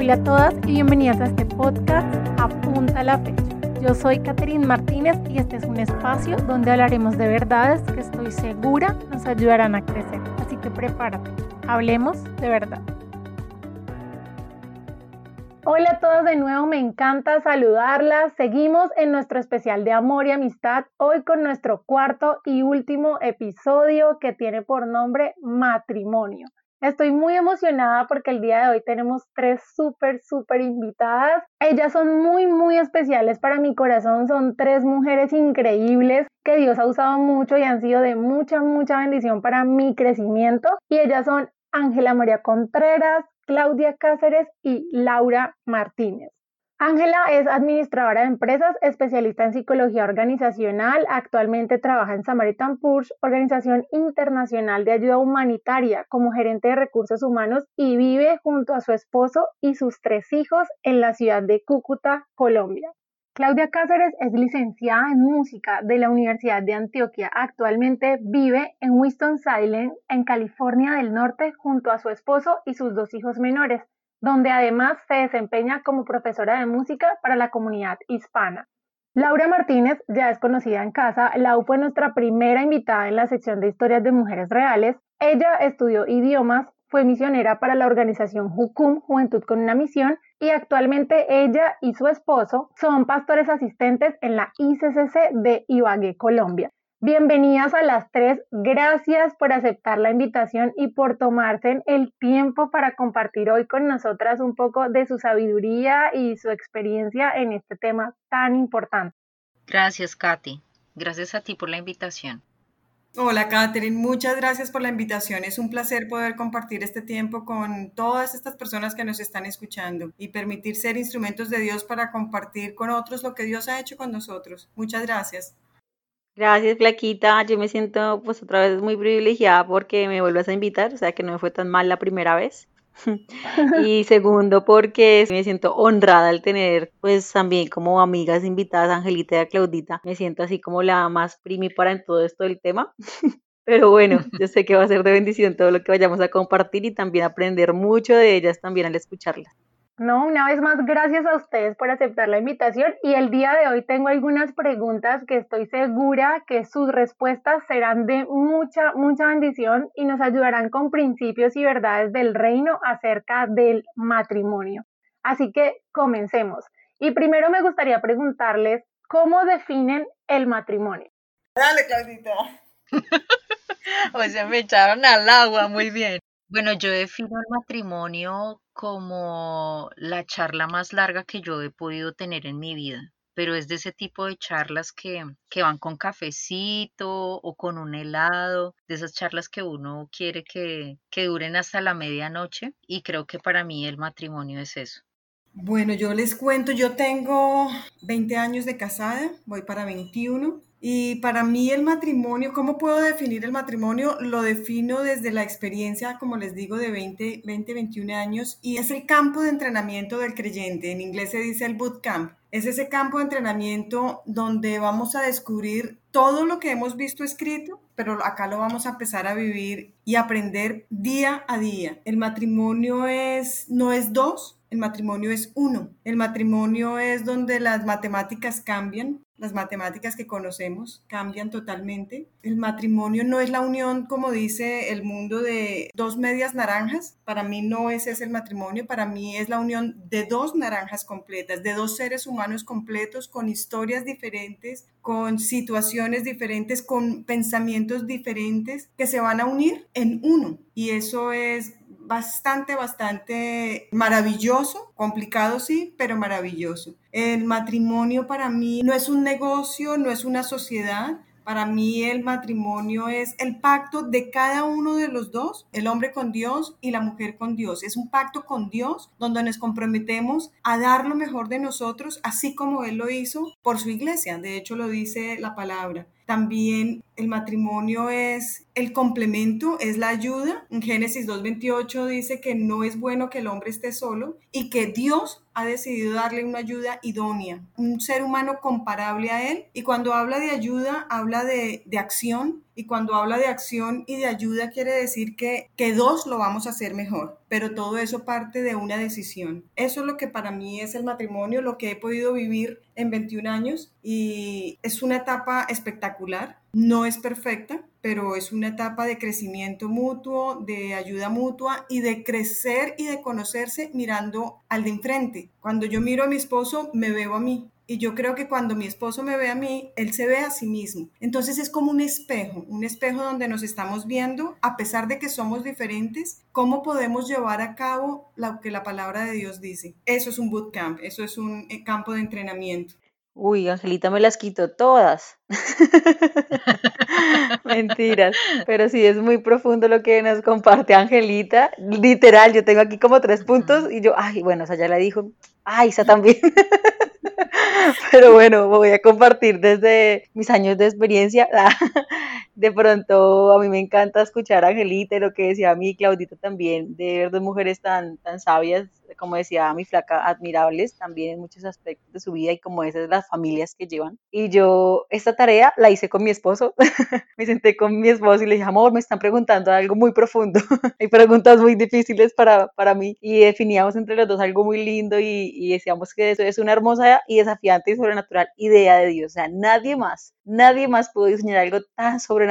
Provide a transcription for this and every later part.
Hola a todas y bienvenidas a este podcast Apunta la fecha. Yo soy Catherine Martínez y este es un espacio donde hablaremos de verdades que estoy segura nos ayudarán a crecer. Así que prepárate, hablemos de verdad. Hola a todos de nuevo, me encanta saludarlas. Seguimos en nuestro especial de amor y amistad, hoy con nuestro cuarto y último episodio que tiene por nombre matrimonio. Estoy muy emocionada porque el día de hoy tenemos tres súper, súper invitadas. Ellas son muy, muy especiales para mi corazón. Son tres mujeres increíbles que Dios ha usado mucho y han sido de mucha, mucha bendición para mi crecimiento. Y ellas son Ángela María Contreras, Claudia Cáceres y Laura Martínez. Ángela es administradora de empresas, especialista en psicología organizacional. Actualmente trabaja en Samaritan Purge, organización internacional de ayuda humanitaria, como gerente de recursos humanos y vive junto a su esposo y sus tres hijos en la ciudad de Cúcuta, Colombia. Claudia Cáceres es licenciada en música de la Universidad de Antioquia. Actualmente vive en Winston-Salem, en California del Norte, junto a su esposo y sus dos hijos menores donde además se desempeña como profesora de música para la comunidad hispana. Laura Martínez ya es conocida en casa, Lau fue nuestra primera invitada en la sección de historias de mujeres reales. Ella estudió idiomas, fue misionera para la organización Jucum, Juventud con una Misión, y actualmente ella y su esposo son pastores asistentes en la ICCC de Ibagué, Colombia. Bienvenidas a las tres. Gracias por aceptar la invitación y por tomarse el tiempo para compartir hoy con nosotras un poco de su sabiduría y su experiencia en este tema tan importante. Gracias, Katy. Gracias a ti por la invitación. Hola, Catherine. Muchas gracias por la invitación. Es un placer poder compartir este tiempo con todas estas personas que nos están escuchando y permitir ser instrumentos de Dios para compartir con otros lo que Dios ha hecho con nosotros. Muchas gracias. Gracias, Flaquita. Yo me siento pues otra vez muy privilegiada porque me vuelves a invitar, o sea que no me fue tan mal la primera vez. y segundo, porque me siento honrada al tener, pues también como amigas invitadas, Angelita y Claudita. Me siento así como la más primípara en todo esto del tema. Pero bueno, yo sé que va a ser de bendición todo lo que vayamos a compartir y también aprender mucho de ellas también al escucharlas. No, una vez más, gracias a ustedes por aceptar la invitación y el día de hoy tengo algunas preguntas que estoy segura que sus respuestas serán de mucha, mucha bendición y nos ayudarán con principios y verdades del reino acerca del matrimonio. Así que comencemos. Y primero me gustaría preguntarles cómo definen el matrimonio. Dale, Claudita. o sea, me echaron al agua, muy bien. Bueno, yo defino el matrimonio como la charla más larga que yo he podido tener en mi vida, pero es de ese tipo de charlas que, que van con cafecito o con un helado, de esas charlas que uno quiere que, que duren hasta la medianoche y creo que para mí el matrimonio es eso. Bueno, yo les cuento, yo tengo 20 años de casada, voy para 21 y para mí el matrimonio, ¿cómo puedo definir el matrimonio? Lo defino desde la experiencia, como les digo, de 20, 20, 21 años y es el campo de entrenamiento del creyente. En inglés se dice el bootcamp. Es ese campo de entrenamiento donde vamos a descubrir todo lo que hemos visto escrito, pero acá lo vamos a empezar a vivir y aprender día a día. El matrimonio es, no es dos, el matrimonio es uno. El matrimonio es donde las matemáticas cambian, las matemáticas que conocemos cambian totalmente. El matrimonio no es la unión, como dice el mundo, de dos medias naranjas. Para mí no es ese el matrimonio, para mí es la unión de dos naranjas completas, de dos seres humanos completos con historias diferentes, con situaciones diferentes, con pensamientos diferentes que se van a unir en uno. Y eso es bastante, bastante maravilloso, complicado sí, pero maravilloso. El matrimonio para mí no es un negocio, no es una sociedad, para mí el matrimonio es el pacto de cada uno de los dos, el hombre con Dios y la mujer con Dios. Es un pacto con Dios donde nos comprometemos a dar lo mejor de nosotros, así como Él lo hizo por su iglesia. De hecho, lo dice la palabra. También el matrimonio es el complemento, es la ayuda. En Génesis 2.28 dice que no es bueno que el hombre esté solo y que Dios ha decidido darle una ayuda idónea, un ser humano comparable a él. Y cuando habla de ayuda, habla de, de acción y cuando habla de acción y de ayuda quiere decir que, que dos lo vamos a hacer mejor, pero todo eso parte de una decisión. Eso es lo que para mí es el matrimonio, lo que he podido vivir en 21 años y es una etapa espectacular. No es perfecta, pero es una etapa de crecimiento mutuo, de ayuda mutua y de crecer y de conocerse mirando al de enfrente. Cuando yo miro a mi esposo, me veo a mí. Y yo creo que cuando mi esposo me ve a mí, él se ve a sí mismo. Entonces es como un espejo, un espejo donde nos estamos viendo, a pesar de que somos diferentes, cómo podemos llevar a cabo lo que la palabra de Dios dice. Eso es un bootcamp, eso es un eh, campo de entrenamiento. Uy, Angelita me las quito todas. Mentiras, pero sí es muy profundo lo que nos comparte Angelita. Literal, yo tengo aquí como tres puntos y yo, ay, bueno, o sea, ya la dijo, ay, esa también. pero bueno, voy a compartir desde mis años de experiencia. de pronto a mí me encanta escuchar a Angelita y lo que decía a mí, Claudita también, de ver dos mujeres tan, tan sabias como decía mi flaca, admirables también en muchos aspectos de su vida y como esas las familias que llevan. Y yo esta tarea la hice con mi esposo. me senté con mi esposo y le dije, amor, me están preguntando algo muy profundo. Hay preguntas muy difíciles para, para mí. Y definíamos entre los dos algo muy lindo y, y decíamos que eso es una hermosa y desafiante y sobrenatural idea de Dios. O sea, nadie más, nadie más pudo diseñar algo tan sobrenatural,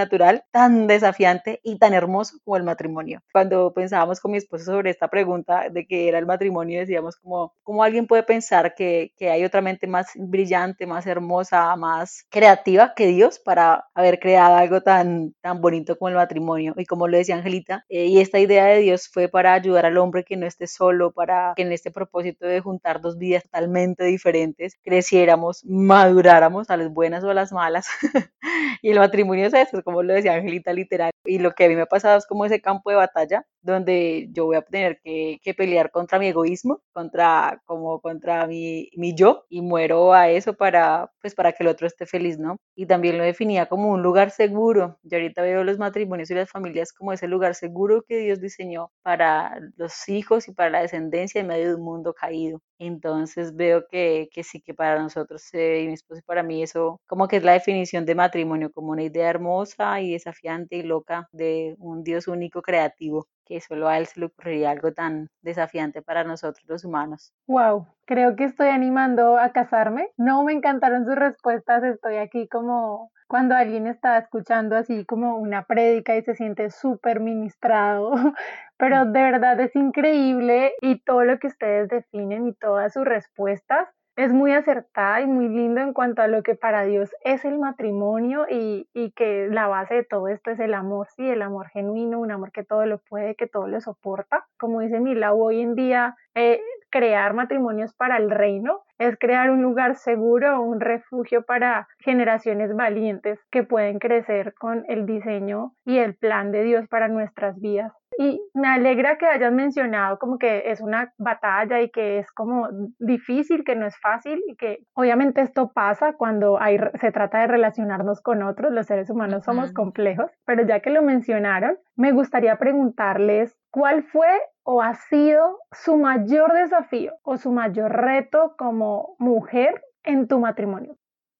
tan desafiante y tan hermoso como el matrimonio. Cuando pensábamos con mi esposo sobre esta pregunta de qué era el matrimonio, decíamos como, como alguien puede pensar que, que, hay otra mente más brillante, más hermosa, más creativa que Dios para haber creado algo tan, tan bonito como el matrimonio. Y como lo decía Angelita, eh, y esta idea de Dios fue para ayudar al hombre que no esté solo, para que en este propósito de juntar dos vidas totalmente diferentes, creciéramos, maduráramos a las buenas o a las malas. y el matrimonio es eso, como lo decía Angelita literal. Y lo que a mí me ha pasado es como ese campo de batalla donde yo voy a tener que, pelear contra mi egoísmo contra, como contra mi, mi yo y muero a eso para, pues para que el otro esté feliz, ¿no? Y también lo definía como un lugar seguro. Yo ahorita veo los matrimonios y las familias como ese lugar seguro que Dios diseñó para los hijos y para la descendencia en medio de un mundo caído. Entonces veo que, que sí que para nosotros eh, y mi esposo y para mí eso como que es la definición de matrimonio, como una idea hermosa y desafiante y loca de un Dios único creativo que solo a él se le ocurriría algo tan desafiante para nosotros los humanos. Wow, creo que estoy animando a casarme. No me encantaron sus respuestas, estoy aquí como cuando alguien está escuchando así como una prédica y se siente súper ministrado, pero de verdad es increíble y todo lo que ustedes definen y todas sus respuestas es muy acertada y muy lindo en cuanto a lo que para Dios es el matrimonio y, y, que la base de todo esto es el amor, sí, el amor genuino, un amor que todo lo puede, que todo lo soporta. Como dice Milau, hoy en día eh, crear matrimonios para el reino es crear un lugar seguro, un refugio para generaciones valientes que pueden crecer con el diseño y el plan de Dios para nuestras vidas. Y me alegra que hayas mencionado como que es una batalla y que es como difícil, que no es fácil y que obviamente esto pasa cuando hay, se trata de relacionarnos con otros, los seres humanos somos complejos, pero ya que lo mencionaron, me gustaría preguntarles cuál fue o ha sido su mayor desafío o su mayor reto como mujer en tu matrimonio.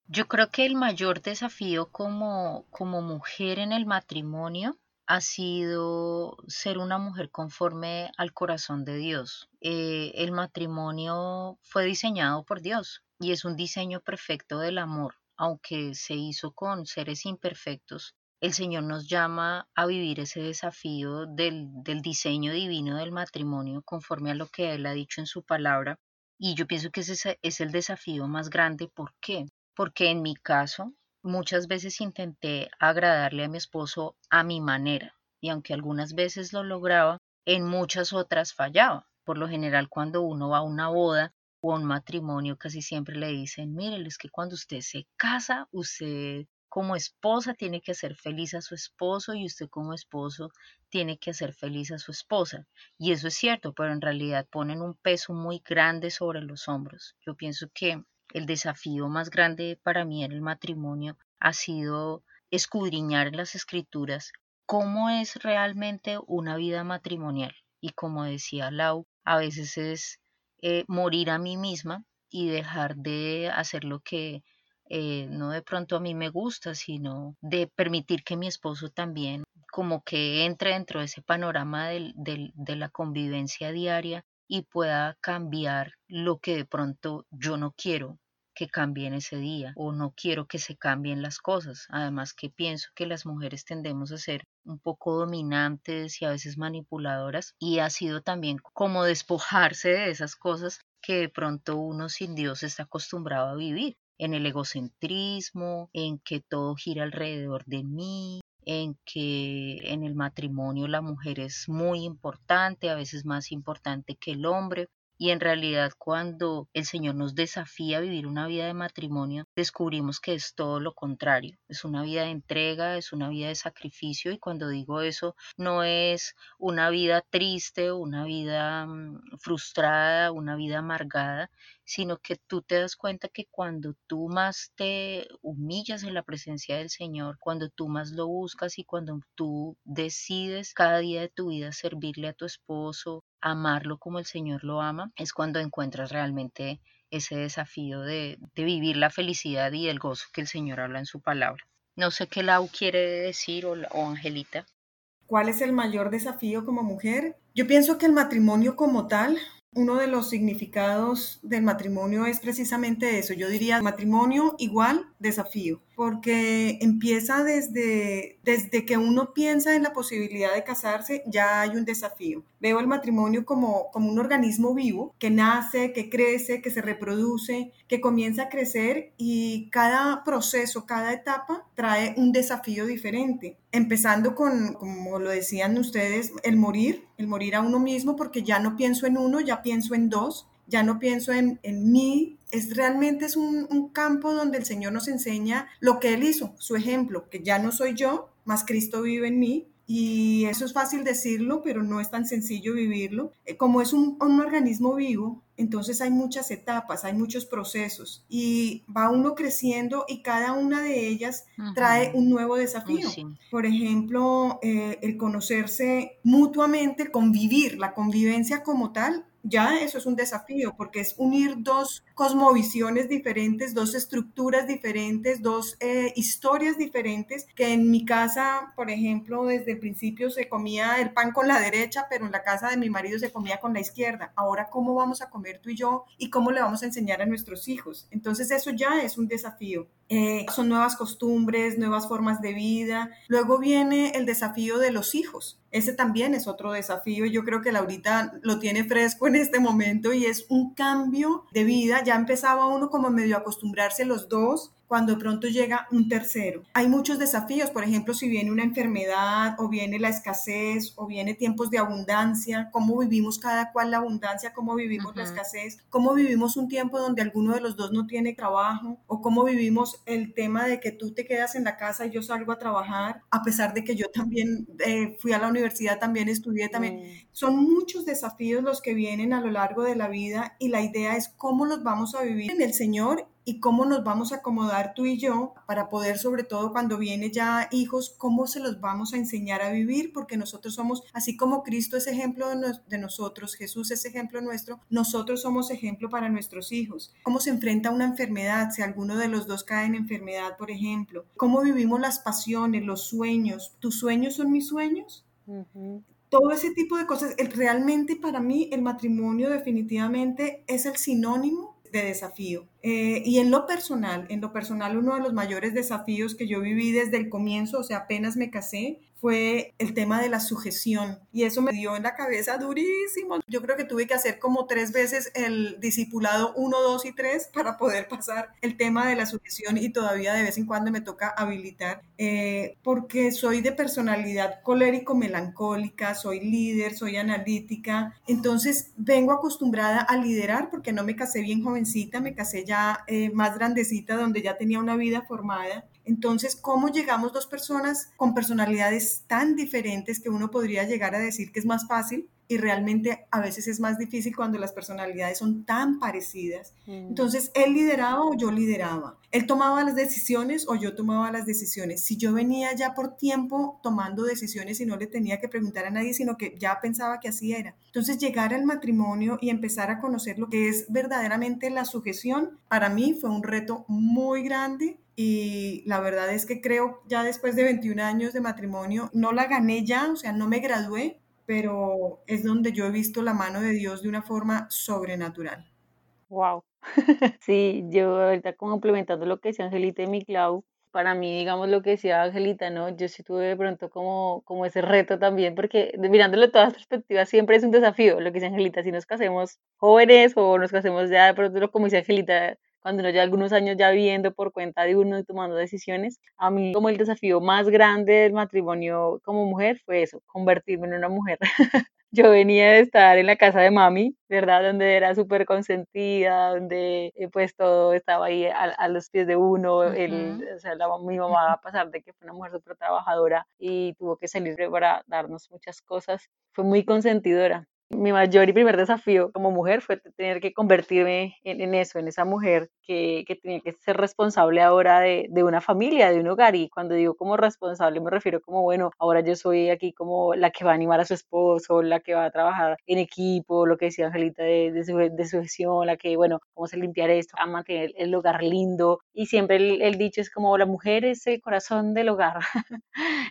Yo creo que el mayor desafío como, como mujer en el matrimonio ha sido ser una mujer conforme al corazón de Dios. Eh, el matrimonio fue diseñado por Dios y es un diseño perfecto del amor, aunque se hizo con seres imperfectos. El Señor nos llama a vivir ese desafío del, del diseño divino del matrimonio conforme a lo que Él ha dicho en su palabra. Y yo pienso que ese es el desafío más grande. ¿Por qué? Porque en mi caso, Muchas veces intenté agradarle a mi esposo a mi manera y aunque algunas veces lo lograba, en muchas otras fallaba. Por lo general, cuando uno va a una boda o a un matrimonio, casi siempre le dicen, mire, es que cuando usted se casa, usted como esposa tiene que hacer feliz a su esposo y usted como esposo tiene que hacer feliz a su esposa. Y eso es cierto, pero en realidad ponen un peso muy grande sobre los hombros. Yo pienso que el desafío más grande para mí en el matrimonio ha sido escudriñar en las escrituras cómo es realmente una vida matrimonial. Y como decía Lau, a veces es eh, morir a mí misma y dejar de hacer lo que eh, no de pronto a mí me gusta, sino de permitir que mi esposo también como que entre dentro de ese panorama de la convivencia diaria y pueda cambiar lo que de pronto yo no quiero que cambie en ese día o no quiero que se cambien las cosas. Además que pienso que las mujeres tendemos a ser un poco dominantes y a veces manipuladoras y ha sido también como despojarse de esas cosas que de pronto uno sin Dios está acostumbrado a vivir en el egocentrismo, en que todo gira alrededor de mí, en que en el matrimonio la mujer es muy importante, a veces más importante que el hombre, y en realidad cuando el Señor nos desafía a vivir una vida de matrimonio, descubrimos que es todo lo contrario. Es una vida de entrega, es una vida de sacrificio y cuando digo eso no es una vida triste, una vida mm, frustrada, una vida amargada, sino que tú te das cuenta que cuando tú más te humillas en la presencia del Señor, cuando tú más lo buscas y cuando tú decides cada día de tu vida servirle a tu esposo, amarlo como el Señor lo ama, es cuando encuentras realmente ese desafío de, vivir la felicidad y el gozo que el Señor habla en su palabra. No sé qué Lau quiere decir o, o Angelita. ¿Cuál es el mayor desafío como mujer? Yo pienso que el matrimonio como tal uno de los significados del matrimonio es precisamente eso. Yo diría matrimonio igual desafío, porque empieza desde, desde que uno piensa en la posibilidad de casarse, ya hay un desafío. Veo el matrimonio como, como un organismo vivo que nace, que crece, que se reproduce, que comienza a crecer y cada proceso, cada etapa trae un desafío diferente. Empezando con, como lo decían ustedes, el morir, el morir a uno mismo, porque ya no pienso en uno, ya pienso en dos, ya no pienso en, en mí, es realmente es un, un, campo donde el Señor nos enseña lo que Él hizo, su ejemplo, que ya no soy yo, más Cristo vive en mí. Y eso es fácil decirlo, pero no es tan sencillo vivirlo. Eh, como es un, un organismo vivo, entonces hay muchas etapas, hay muchos procesos y va uno creciendo y cada una de ellas trae un nuevo desafío. Por ejemplo, eh, el conocerse mutuamente, convivir, la convivencia como tal, ya eso es un desafío porque es unir dos cosmovisiones diferentes, dos estructuras diferentes, dos eh, historias diferentes, que en mi casa, por ejemplo, desde el principio se comía el pan con la derecha, pero en la casa de mi marido se comía con la izquierda. Ahora, ¿cómo vamos a comer tú y yo? ¿Y cómo le vamos a enseñar a nuestros hijos? Entonces, eso ya es un desafío. Eh, son nuevas costumbres, nuevas formas de vida. Luego viene el desafío de los hijos. Ese también es otro desafío yo creo que Laurita lo tiene fresco en este momento y es un cambio de vida ya empezaba uno como medio a acostumbrarse los dos cuando de pronto llega un tercero. Hay muchos desafíos, por ejemplo, si viene una enfermedad o viene la escasez o viene tiempos de abundancia, cómo vivimos cada cual la abundancia, cómo vivimos la escasez, cómo vivimos un tiempo donde alguno de los dos no tiene trabajo o cómo vivimos el tema de que tú te quedas en la casa y yo salgo a trabajar, a pesar de que yo también eh, fui a la universidad, también estudié, también. Son muchos desafíos los que vienen a lo largo de la vida y la idea es cómo los vamos a vivir en el Señor y cómo nos vamos a acomodar tú y yo para poder, sobre todo cuando viene ya hijos, cómo se los vamos a enseñar a vivir, porque nosotros somos, así como Cristo es ejemplo de, nosotros, Jesús es ejemplo nuestro, nosotros somos ejemplo para nuestros hijos. Cómo se enfrenta una enfermedad, si alguno de los dos cae en enfermedad, por ejemplo. Cómo vivimos las pasiones, los sueños. ¿Tus sueños son mis sueños? todo ese tipo de cosas. realmente para mí el matrimonio definitivamente es el sinónimo de desafío. Eh, y en lo personal, en lo personal, uno de los mayores desafíos que yo viví desde el comienzo, o sea, apenas me casé, fue el tema de la sujeción. Y eso me dio en la cabeza durísimo. Yo creo que tuve que hacer como tres veces el discipulado 1, 2 y 3 para poder pasar el tema de la sujeción y todavía de vez en cuando me toca habilitar, eh, porque soy de personalidad colérico-melancólica, soy líder, soy analítica. Entonces vengo acostumbrada a liderar porque no me casé bien jovencita, me casé eh, más grandecita, donde ya tenía una vida formada Entonces, ¿cómo llegamos dos personas con personalidades tan diferentes que uno podría llegar a decir que es más fácil? Y realmente a veces es más difícil cuando las personalidades son tan parecidas. Mm. Entonces, él lideraba o yo lideraba. Él tomaba las decisiones o yo tomaba las decisiones. Si yo venía ya por tiempo tomando decisiones y no le tenía que preguntar a nadie, sino que ya pensaba que así era. Entonces, llegar al matrimonio y empezar a conocer lo que es verdaderamente la sujeción, para mí fue un reto muy grande y la verdad es que creo ya después de 21 años de matrimonio, no la gané ya, o sea, no me gradué, pero es donde yo he visto la mano de Dios de una forma sobrenatural. Wow. sí, yo ahorita complementando lo que decía Angelita y mi Clau, para mí, digamos lo que decía Angelita, ¿no? Yo sí tuve de pronto como, como ese reto también, porque mirándolo de todas perspectivas siempre es un desafío, lo que dice Angelita, si nos casemos jóvenes o nos casemos ya de pronto, como dice Angelita, cuando uno ya algunos años ya viviendo por cuenta de uno y tomando decisiones, a mí como el desafío más grande del matrimonio como mujer fue eso, convertirme en una mujer. Yo venía de estar en la casa de mami, ¿verdad? Donde era súper consentida, donde eh, pues todo estaba ahí a, los pies de uno. el, o sea, mi mamá, a pasar de que fue una mujer súper trabajadora y tuvo que salir para darnos muchas cosas, fue muy consentidora. Mi mayor y primer desafío como mujer fue tener que convertirme en, eso, en esa mujer que, que, tenía que ser responsable ahora de, de, una familia, de un hogar. Y cuando digo como responsable me refiero como, bueno, ahora yo soy aquí como la que va a animar a su esposo, la que va a trabajar en equipo, lo que decía Angelita de, de, su, de la que, bueno, vamos a limpiar esto, a mantener el hogar lindo. Y siempre el, el dicho es como, la mujer es el corazón del hogar.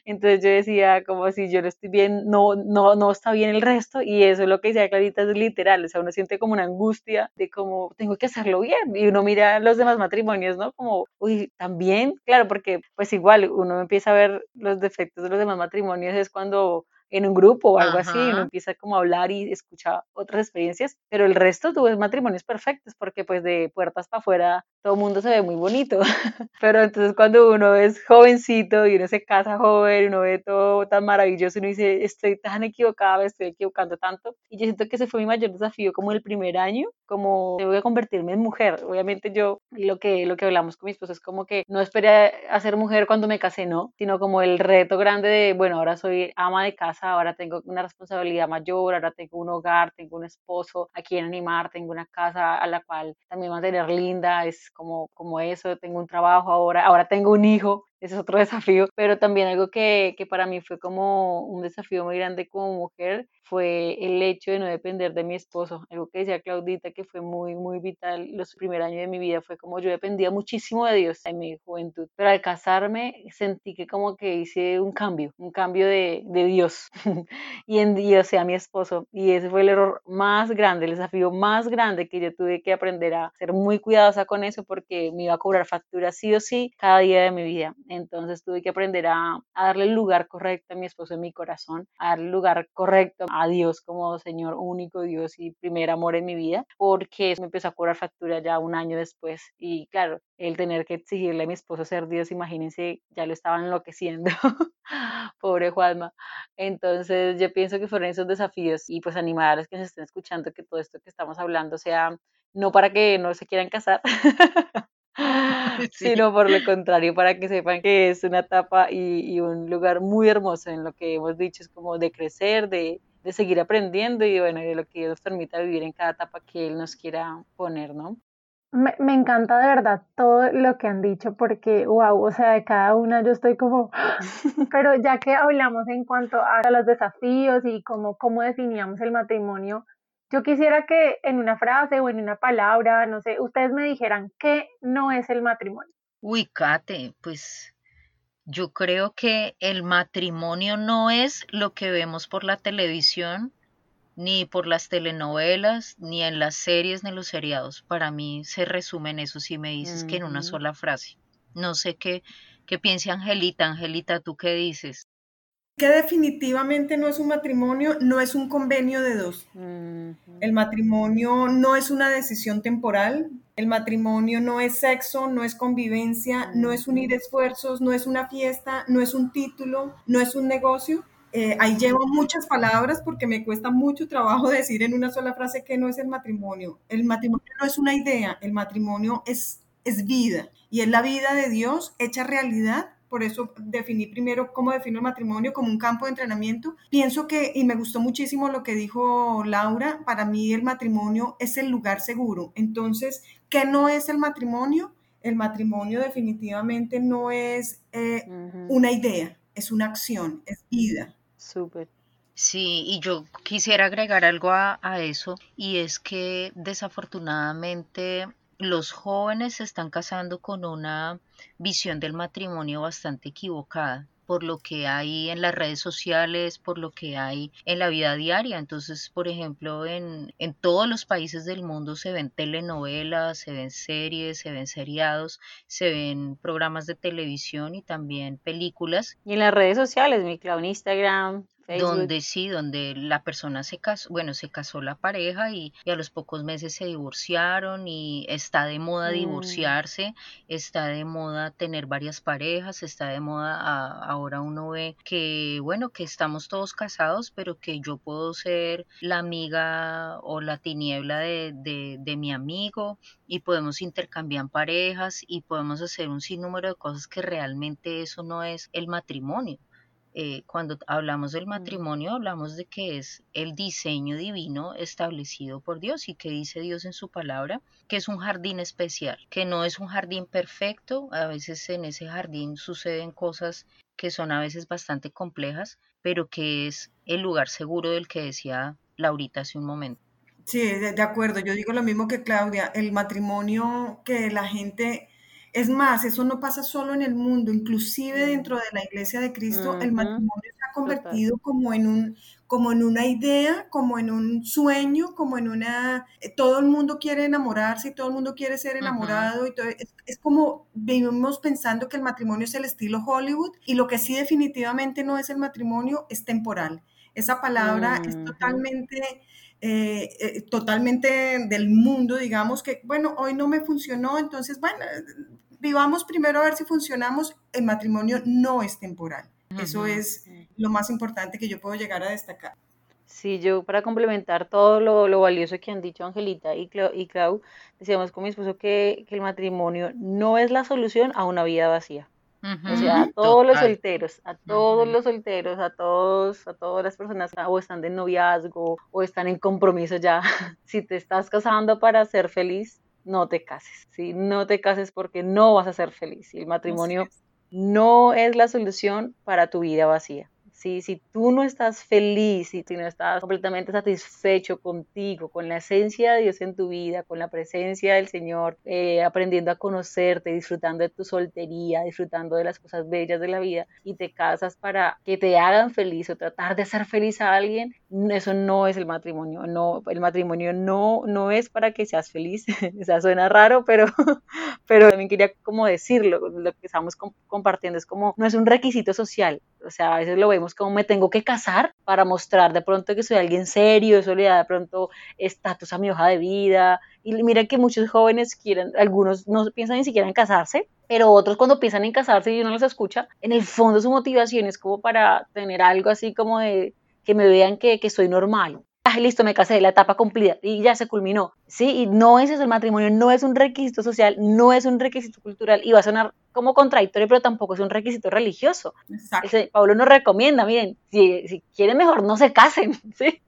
Entonces yo decía como si yo no estoy bien, no, no, no está bien el resto y eso lo que decía Clarita es literal, o sea, uno siente como una angustia de como tengo que hacerlo bien y uno mira los demás matrimonios, ¿no? Como, uy, también, claro, porque pues igual uno empieza a ver los defectos de los demás matrimonios es cuando en un grupo o algo así, uno empieza como a hablar y escucha otras experiencias, pero el resto tú ves matrimonios perfectos porque pues de puertas para afuera todo el mundo se ve muy bonito, pero entonces cuando uno es jovencito y uno se casa joven, uno ve todo tan maravilloso, uno dice, estoy tan equivocada, me estoy equivocando tanto, y yo siento que ese fue mi mayor desafío como el primer año, como voy a convertirme en mujer, obviamente yo lo que, lo que hablamos con mi esposo es como que no esperé a ser mujer cuando me casé, no, sino como el reto grande de, bueno, ahora soy ama de casa, ahora tengo una responsabilidad mayor, ahora tengo un hogar, tengo un esposo a quien animar, tengo una casa a la cual también mantener linda, es como, como eso, tengo un trabajo ahora, ahora tengo un hijo, ese es otro desafío, pero también algo que, que para mí fue como un desafío muy grande como mujer fue el hecho de no depender de mi esposo. Algo que decía Claudita que fue muy, muy vital los primeros años de mi vida fue como yo dependía muchísimo de Dios en mi juventud. Pero al casarme sentí que como que hice un cambio, un cambio de, de Dios y en Dios sea mi esposo. Y ese fue el error más grande, el desafío más grande que yo tuve que aprender a ser muy cuidadosa con eso porque me iba a cobrar factura sí o sí cada día de mi vida. Entonces tuve que aprender a, darle el lugar correcto a mi esposo en mi corazón, a darle el lugar correcto a Dios como Señor único Dios y primer amor en mi vida, porque me empezó a cobrar factura ya un año después. Y claro, el tener que exigirle a mi esposo ser Dios, imagínense, ya lo estaban enloqueciendo. Pobre Juanma. Entonces yo pienso que fueron esos desafíos y pues animar a los que se estén escuchando que todo esto que estamos hablando sea no para que no se quieran casar, sino por lo contrario, para que sepan que es una etapa y, y, un lugar muy hermoso en lo que hemos dicho, es como de crecer, de, de seguir aprendiendo y bueno, de lo que Dios nos permita vivir en cada etapa que Él nos quiera poner, ¿no? Me, me, encanta de verdad todo lo que han dicho porque, wow, o sea, de cada una yo estoy como, pero ya que hablamos en cuanto a los desafíos y cómo, cómo definíamos el matrimonio, yo quisiera que en una frase o en una palabra, no sé, ustedes me dijeran qué no es el matrimonio. Uy, Kate, pues yo creo que el matrimonio no es lo que vemos por la televisión, ni por las telenovelas, ni en las series, ni en los seriados. Para mí se resume en eso si me dices que en una sola frase. No sé qué, qué piensa Angelita. Angelita, ¿tú qué dices? Que definitivamente no es un matrimonio, no es un convenio de dos. El matrimonio no es una decisión temporal, el matrimonio no es sexo, no es convivencia, no es unir esfuerzos, no es una fiesta, no es un título, no es un negocio. Eh, ahí llevo muchas palabras porque me cuesta mucho trabajo decir en una sola frase que no es el matrimonio. El matrimonio no es una idea, el matrimonio es es vida y es la vida de Dios hecha realidad por eso definí primero cómo defino el matrimonio como un campo de entrenamiento. Pienso que, y me gustó muchísimo lo que dijo Laura, para mí el matrimonio es el lugar seguro. Entonces, ¿qué no es el matrimonio? El matrimonio definitivamente no es eh, una idea, es una acción, es vida. Súper. Sí, y yo quisiera agregar algo a, a, eso, y es que desafortunadamente los jóvenes se están casando con una visión del matrimonio bastante equivocada por lo que hay en las redes sociales, por lo que hay en la vida diaria. Entonces, por ejemplo, en, en todos los países del mundo se ven telenovelas, se ven series, se ven seriados, se ven programas de televisión y también películas. Y en las redes sociales, mi Clau, Instagram, donde sí, donde la persona se casó, bueno, se casó la pareja y, a los pocos meses se divorciaron y está de moda mm. divorciarse, está de moda tener varias parejas, está de moda, ahora uno ve que, bueno, que estamos todos casados, pero que yo puedo ser la amiga o la tiniebla de, de, de mi amigo y podemos intercambiar parejas y podemos hacer un sinnúmero de cosas que realmente eso no es el matrimonio. Eh, cuando hablamos del matrimonio, hablamos de que es el diseño divino establecido por Dios y que dice Dios en su palabra, que es un jardín especial, que no es un jardín perfecto, a veces en ese jardín suceden cosas que son a veces bastante complejas, pero que es el lugar seguro del que decía Laurita hace un momento. Sí, de acuerdo, yo digo lo mismo que Claudia, el matrimonio que la gente es más, eso no pasa solo en el mundo, inclusive dentro de la iglesia de Cristo, el matrimonio se ha convertido como en un como en una idea, como en un sueño, como en una... Eh, todo el mundo quiere enamorarse y todo el mundo quiere ser enamorado y todo, es, como vivimos pensando que el matrimonio es el estilo Hollywood y lo que sí definitivamente no es el matrimonio es temporal. Esa palabra es totalmente eh, eh, totalmente del mundo, digamos que, bueno, hoy no me funcionó, entonces, bueno, vivamos primero a ver si funcionamos, el matrimonio no es temporal. Eso es lo más importante que yo puedo llegar a destacar. Sí, yo para complementar todo lo, valioso que han dicho Angelita y, Clau, y Clau decíamos con mi esposo que, que el matrimonio no es la solución a una vida vacía. O sea, a todos los solteros, a todos los solteros, a todos, a todas las personas o están de noviazgo o están en compromiso ya. Si te estás casando para ser feliz, no te cases, ¿sí? No te cases porque no vas a ser feliz. Y el matrimonio no es la solución para tu vida vacía. Si tú no estás feliz, si tú no estás completamente satisfecho contigo, con la esencia de Dios en tu vida, con la presencia del Señor, eh, aprendiendo a conocerte, disfrutando de tu soltería, disfrutando de las cosas bellas de la vida y te casas para que te hagan feliz o tratar de hacer feliz a alguien, eso no es el matrimonio. No, el matrimonio no, no es para que seas feliz. o sea, suena raro, pero, pero también quería como decirlo, lo que estamos compartiendo es como, no es un requisito social. O sea, a veces lo vemos como me tengo que casar para mostrar de pronto que soy alguien serio, eso le da de pronto estatus a mi hoja de vida. Y mira que muchos jóvenes quieren, algunos no piensan ni siquiera en casarse, pero otros cuando piensan en casarse y uno los escucha, en el fondo su motivación es como para tener algo así como de que me vean que, que soy normal. Ah, listo, me casé, la etapa cumplida y ya se culminó. Sí, y no es eso el matrimonio, no es un requisito social, no es un requisito cultural y va a sonar como contradictorio, pero tampoco es un requisito religioso. Pablo nos recomienda, miren, si, si quieren mejor no se casen, ¿sí?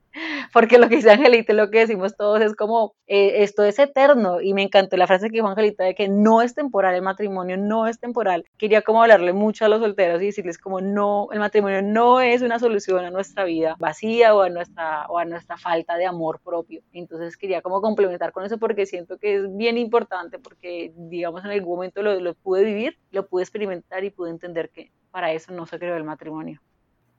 Porque lo que dice Angelita, lo que decimos todos es como, eh, esto es eterno, y me encantó la frase que dijo Angelita de que no es temporal, el matrimonio no es temporal. Quería como hablarle mucho a los solteros y decirles como no, el matrimonio no es una solución a nuestra vida vacía o a nuestra, o a nuestra falta de amor propio. Entonces quería como complementar con eso porque siento que es bien importante porque digamos en algún momento lo, lo pude vivir, lo pude experimentar y pude entender que para eso no se creó el matrimonio.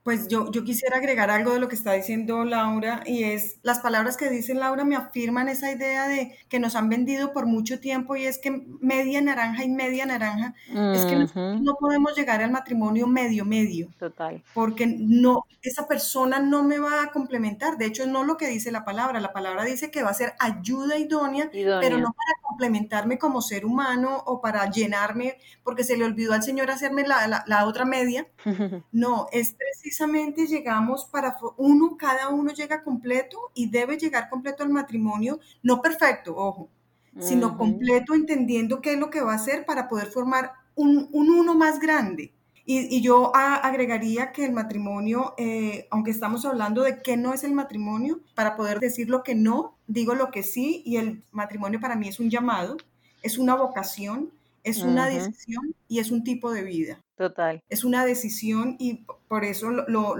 Pues yo, yo quisiera agregar algo de lo que está diciendo Laura y es las palabras que dice Laura me afirman esa idea de que nos han vendido por mucho tiempo y es que media naranja y media naranja, es que no podemos llegar al matrimonio medio medio. Total. Porque no, esa persona no me va a complementar. De hecho, no lo que dice la palabra. La palabra dice que va a ser ayuda idónea, pero no para complementarme como ser humano o para llenarme porque se le olvidó al Señor hacerme la, la, la otra media. No, es precisamente precisamente llegamos para uno, cada uno llega completo y debe llegar completo al matrimonio, no perfecto, ojo, sino completo entendiendo qué es lo que va a hacer para poder formar un, uno más grande. Y, yo agregaría que el matrimonio, eh, aunque estamos hablando de qué no es el matrimonio, para poder decir lo que no, digo lo que sí, y el matrimonio para mí es un llamado, es una vocación, es una decisión y es un tipo de vida. Total. Es una decisión y por eso lo,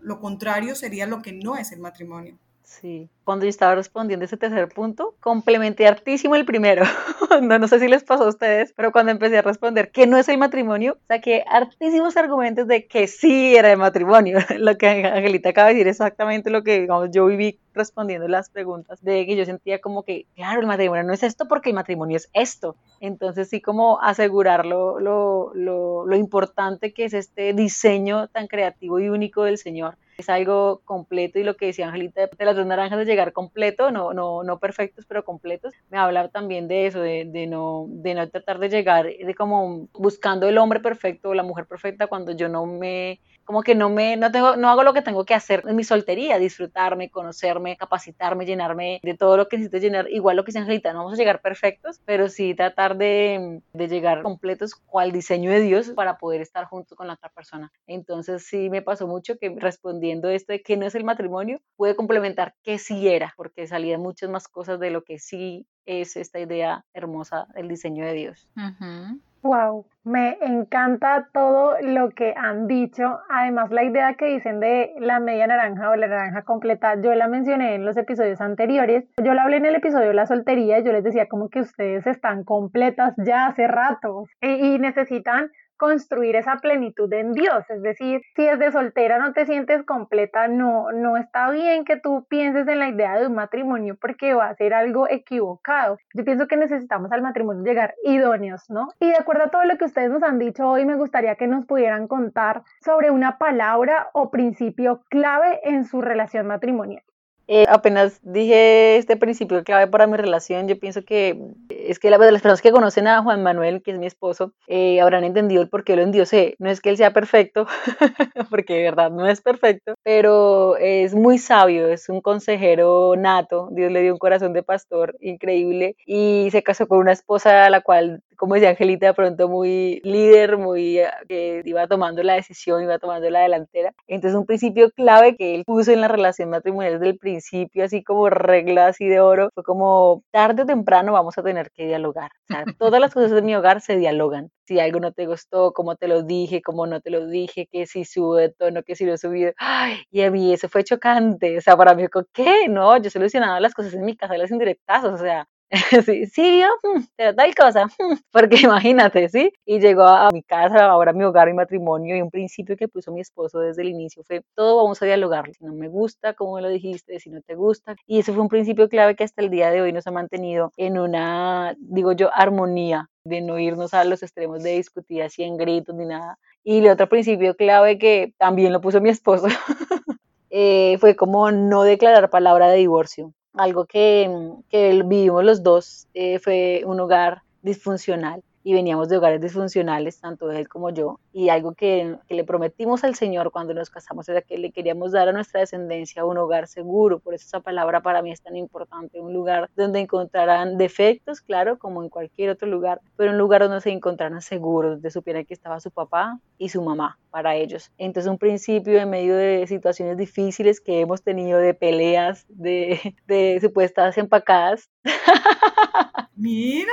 lo contrario sería lo que no es el matrimonio. Sí, cuando yo estaba respondiendo ese tercer punto, complementé hartísimo el primero. no, no sé si les pasó a ustedes, pero cuando empecé a responder que no es el matrimonio, saqué hartísimos argumentos de que sí era el matrimonio. lo que Angelita acaba de decir exactamente lo que digamos, yo viví respondiendo las preguntas, de que yo sentía como que, claro, el matrimonio no es esto porque el matrimonio es esto. Entonces sí como asegurar lo, lo, lo, lo importante que es este diseño tan creativo y único del Señor es algo completo y lo que decía Angelita de las dos naranjas de llegar completo, no, no, no perfectos, pero completos, me habla también de eso, de, de, no, de no tratar de llegar, de como buscando el hombre perfecto o la mujer perfecta cuando yo no me como que no me, no tengo, no hago lo que tengo que hacer en mi soltería, disfrutarme, conocerme, capacitarme, llenarme de todo lo que necesito llenar, igual lo que dice Angelita, no vamos a llegar perfectos, pero sí tratar de, de llegar completos cual diseño de Dios para poder estar junto con la otra persona. Entonces sí me pasó mucho que respondiendo esto de que no es el matrimonio, pude complementar que sí era, porque salían muchas más cosas de lo que sí es esta idea hermosa del diseño de Dios. Wow, me encanta todo lo que han dicho. Además, la idea que dicen de la media naranja o la naranja completa, yo la mencioné en los episodios anteriores. Yo la hablé en el episodio de la soltería yo les decía como que ustedes están completas ya hace rato y necesitan construir esa plenitud en Dios. Es decir, si es de soltera no te sientes completa, no, no está bien que tú pienses en la idea de un matrimonio porque va a ser algo equivocado. Yo pienso que necesitamos al matrimonio llegar idóneos, ¿no? Y de acuerdo a todo lo que ustedes nos han dicho hoy, me gustaría que nos pudieran contar sobre una palabra o principio clave en su relación matrimonial. Eh, apenas dije este principio clave para mi relación, yo pienso que es que las personas que conocen a Juan Manuel, que es mi esposo, eh, habrán entendido el por qué lo endiosé. No es que él sea perfecto, porque de verdad no es perfecto, pero es muy sabio, es un consejero nato. Dios le dio un corazón de pastor increíble y se casó con una esposa a la cual como decía Angelita, de pronto muy líder, muy eh, que iba tomando la decisión, iba tomando la delantera. Entonces un principio clave que él puso en la relación matrimonial desde el principio, así como reglas así de oro, fue como tarde o temprano vamos a tener que dialogar. O sea, todas las cosas de mi hogar se dialogan. Si algo no te gustó, cómo te lo dije, cómo no te lo dije, que si subo de tono, que si lo he subido. Ay, y a mí eso fue chocante. O sea, para mí, ¿qué? No, yo solucionaba las cosas en mi casa, las indirectas. O sea, sí, sí, yo, mm, pero tal cosa, porque imagínate, ¿sí? Y llegó a, mi casa, ahora mi hogar, mi matrimonio, y un principio que puso mi esposo desde el inicio fue, todo vamos a dialogar, si no me gusta, como lo dijiste, si no te gusta, y eso fue un principio clave que hasta el día de hoy nos ha mantenido en una, digo yo, armonía, de no irnos a los extremos de discutir así en gritos ni nada. Y el otro principio clave que también lo puso mi esposo, eh, fue como no declarar palabra de divorcio algo que, que vivimos los dos eh, fue un hogar disfuncional y veníamos de hogares disfuncionales, tanto él como yo, y algo que, le prometimos al Señor cuando nos casamos era que le queríamos dar a nuestra descendencia un hogar seguro, por eso esa palabra para mí es tan importante, un lugar donde encontrarán defectos, claro, como en cualquier otro lugar, pero un lugar donde se encontraran seguros, donde supieran que estaba su papá y su mamá para ellos. Entonces un principio en medio de situaciones difíciles que hemos tenido, de peleas, de, de supuestas empacadas. Mira.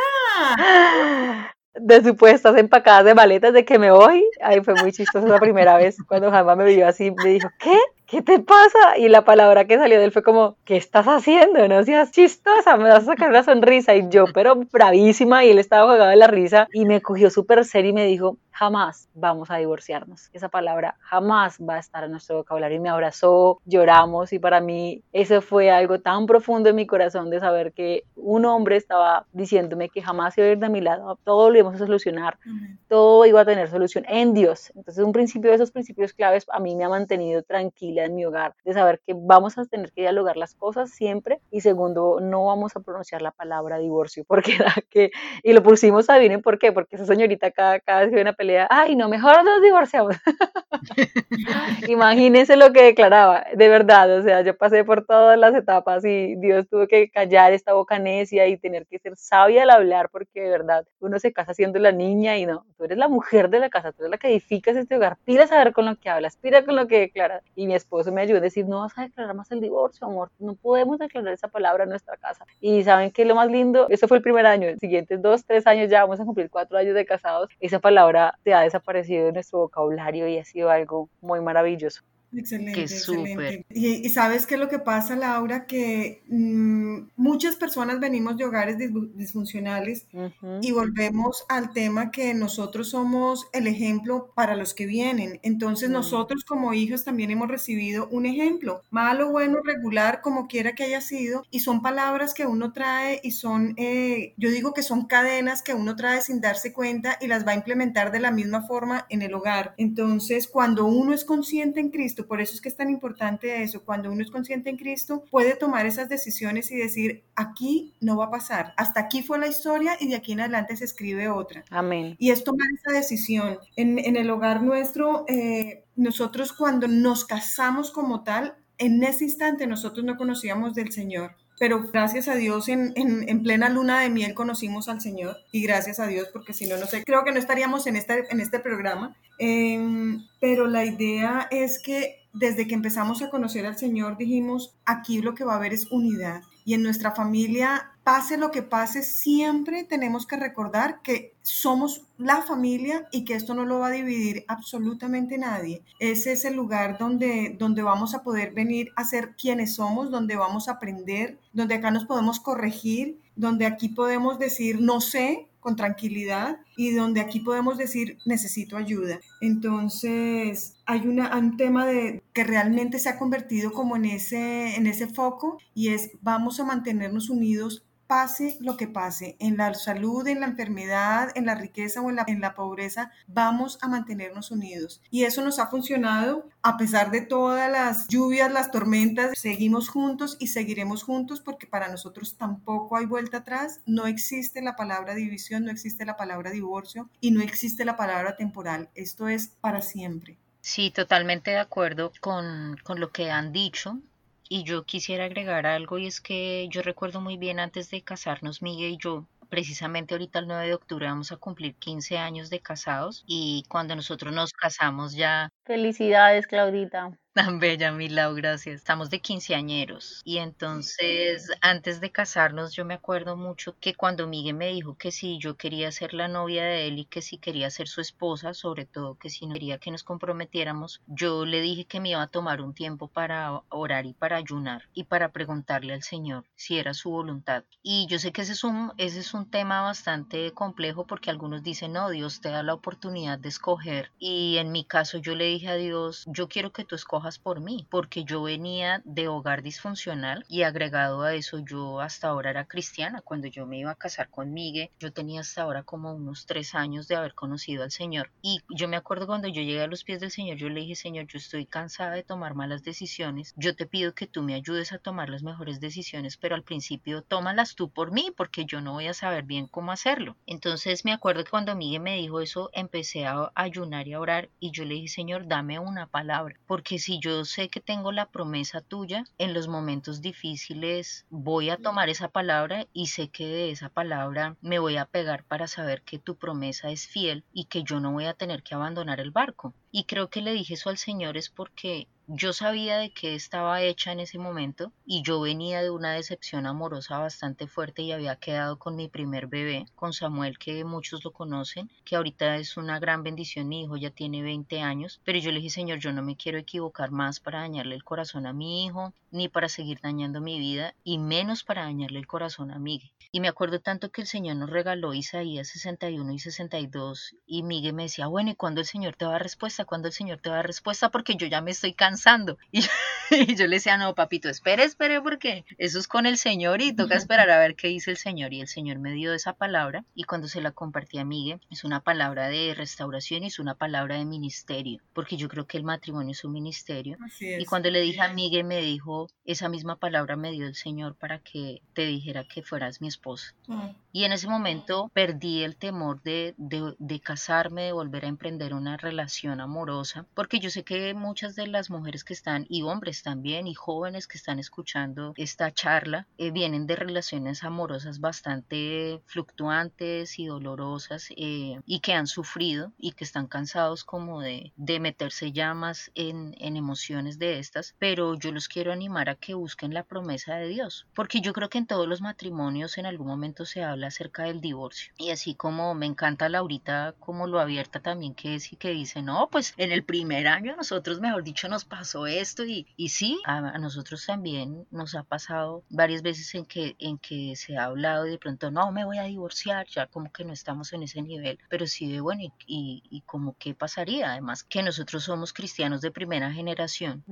de supuestas empacadas de maletas de que me voy. Ahí fue muy chistoso la primera vez cuando Jamás me vio así, me dijo, ¿qué? ¿Qué te pasa? Y la palabra que salió de él fue como, ¿qué estás haciendo? No seas chistosa, me vas a sacar una sonrisa. Y yo, pero bravísima, y él estaba jugando de la risa y me cogió súper serio y me dijo, jamás vamos a divorciarnos. Esa palabra jamás va a estar en nuestro vocabulario. Y me abrazó, lloramos y para mí eso fue algo tan profundo en mi corazón de saber que un hombre estaba diciéndome que jamás iba a ir de mi lado, todo lo íbamos a solucionar, todo iba a tener solución en Dios. Entonces un principio de esos principios claves a mí me ha mantenido tranquila tranquila en mi hogar, de saber que vamos a tener que dialogar las cosas siempre y segundo, no vamos a pronunciar la palabra divorcio, porque era que, y lo pusimos, adivinen por qué, porque esa señorita cada, cada vez que ve una pelea, ay, no, mejor nos divorciamos. Imagínense lo que declaraba, de verdad, o sea, yo pasé por todas las etapas y Dios tuvo que callar esta boca necia y tener que ser sabia al hablar, porque de verdad uno se casa siendo la niña y no, tú eres la mujer de la casa, tú eres la que edificas este hogar, pira a saber con lo que hablas, pira con lo que declaras. Y mi esposo me ayudó a decir, no vas a declarar más el divorcio, amor, no podemos declarar esa palabra en nuestra casa. Y saben que lo más lindo, eso fue el primer año, los siguientes dos, tres años ya vamos a cumplir cuatro años de casados, esa palabra se ha desaparecido de nuestro vocabulario y ha sido algo muy maravilloso. Excelente, excelente. Y, sabes qué es lo que pasa, Laura, que mm, muchas personas venimos de hogares disfuncionales y volvemos al tema que nosotros somos el ejemplo para los que vienen. Entonces mm. nosotros como hijos también hemos recibido un ejemplo, malo, bueno, regular, como quiera que haya sido, y son palabras que uno trae y son, eh, yo digo que son cadenas que uno trae sin darse cuenta y las va a implementar de la misma forma en el hogar. Entonces, cuando uno es consciente en Cristo, por eso es que es tan importante eso. Cuando uno es consciente en Cristo, puede tomar esas decisiones y decir, aquí no va a pasar. Hasta aquí fue la historia y de aquí en adelante se escribe otra. Amén. Y es tomar esa decisión. En, el hogar nuestro, eh, nosotros cuando nos casamos como tal, en ese instante nosotros no conocíamos del Señor pero gracias a Dios en, en, plena luna de miel conocimos al Señor y gracias a Dios porque si no, no sé, creo que no estaríamos en este, en este programa, em, pero la idea es que desde que empezamos a conocer al Señor dijimos, aquí lo que va a haber es unidad y en nuestra familia, pase lo que pase, siempre tenemos que recordar que somos la familia y que esto no lo va a dividir absolutamente nadie. Ese es el lugar donde, donde vamos a poder venir a ser quienes somos, donde vamos a aprender, donde acá nos podemos corregir, donde aquí podemos decir no sé, con tranquilidad y donde aquí podemos decir necesito ayuda. Entonces hay una, un tema de, que realmente se ha convertido como en ese, en ese foco y es vamos a mantenernos unidos pase lo que pase, en la salud, en la enfermedad, en la riqueza o en la, pobreza, vamos a mantenernos unidos. Y eso nos ha funcionado a pesar de todas las lluvias, las tormentas, seguimos juntos y seguiremos juntos porque para nosotros tampoco hay vuelta atrás, no existe la palabra división, no existe la palabra divorcio y no existe la palabra temporal. Esto es para siempre. Sí, totalmente de acuerdo con, con lo que han dicho. Y yo quisiera agregar algo y es que yo recuerdo muy bien antes de casarnos Miguel y yo, precisamente ahorita el 9 de octubre vamos a cumplir 15 años de casados y cuando nosotros nos casamos ya... Felicidades, Claudita. Tan bella, Milau, gracias. Estamos de quinceañeros. Y entonces, antes de casarnos, yo me acuerdo mucho que cuando Miguel me dijo que si yo quería ser la novia de él y que si quería ser su esposa, sobre todo que si no quería que nos comprometiéramos, yo le dije que me iba a tomar un tiempo para orar y para ayunar y para preguntarle al Señor si era su voluntad. Y yo sé que ese es un, ese es un tema bastante complejo porque algunos dicen, no, Dios te da la oportunidad de escoger. Y en mi caso yo le dije a Dios, yo quiero que tú escojas por mí, porque yo venía de hogar disfuncional y agregado a eso yo hasta ahora era cristiana. Cuando yo me iba a casar con Miguel, yo tenía hasta ahora como unos tres años de haber conocido al Señor. Y yo me acuerdo cuando yo llegué a los pies del Señor, yo le dije, Señor, yo estoy cansada de tomar malas decisiones. Yo te pido que tú me ayudes a tomar las mejores decisiones, pero al principio tómalas tú por mí, porque yo no voy a saber bien cómo hacerlo. Entonces me acuerdo que cuando Miguel me dijo eso, empecé a ayunar y a orar y yo le dije, Señor, dame una palabra, porque si yo sé que tengo la promesa tuya, en los momentos difíciles voy a tomar esa palabra y sé que de esa palabra me voy a pegar para saber que tu promesa es fiel y que yo no voy a tener que abandonar el barco. Y creo que le dije eso al Señor es porque yo sabía de qué estaba hecha en ese momento y yo venía de una decepción amorosa bastante fuerte y había quedado con mi primer bebé, con Samuel, que muchos lo conocen, que ahorita es una gran bendición, mi hijo ya tiene 20 años, pero yo le dije, Señor, yo no me quiero equivocar más para dañarle el corazón a mi hijo, ni para seguir dañando mi vida, y menos para dañarle el corazón a Miguel. Y me acuerdo tanto que el Señor nos regaló Isaías 61 y 62, y Miguel me decía, bueno, ¿y cuándo el Señor te va a dar respuesta? ¿Cuándo el Señor te va a dar respuesta? Porque yo ya me estoy cansando avanzando. Y yo, le decía, no, papito, espere, espere, porque eso es con el Señor y toca esperar a ver qué dice el Señor. Y el Señor me dio esa palabra y cuando se la compartí a Miguel, es una palabra de restauración y es una palabra de ministerio, porque yo creo que el matrimonio es un ministerio. y cuando le dije a Miguel, me dijo, esa misma palabra me dio el Señor para que te dijera que fueras mi esposa. Mm. Y en ese momento perdí el temor de, de, de casarme, de volver a emprender una relación amorosa, porque yo sé que muchas de las mujeres que están, y hombres también, y jóvenes que están escuchando esta charla, eh, vienen de relaciones amorosas bastante fluctuantes y dolorosas eh, y que han sufrido y que están cansados como de, de meterse llamas en, en emociones de estas, pero yo los quiero animar a que busquen la promesa de Dios, porque yo creo que en todos los matrimonios en algún momento se habla acerca del divorcio. Y así como me encanta Laurita como lo abierta también que es y que dice, no, pues en el primer año nosotros, mejor dicho, nos pasó esto y, y sí, a, nosotros también nos ha pasado varias veces en que, en que se ha hablado y de pronto, no, me voy a divorciar, ya como que no estamos en ese nivel, pero sí de bueno, y, y, como qué pasaría, además que nosotros somos cristianos de primera generación,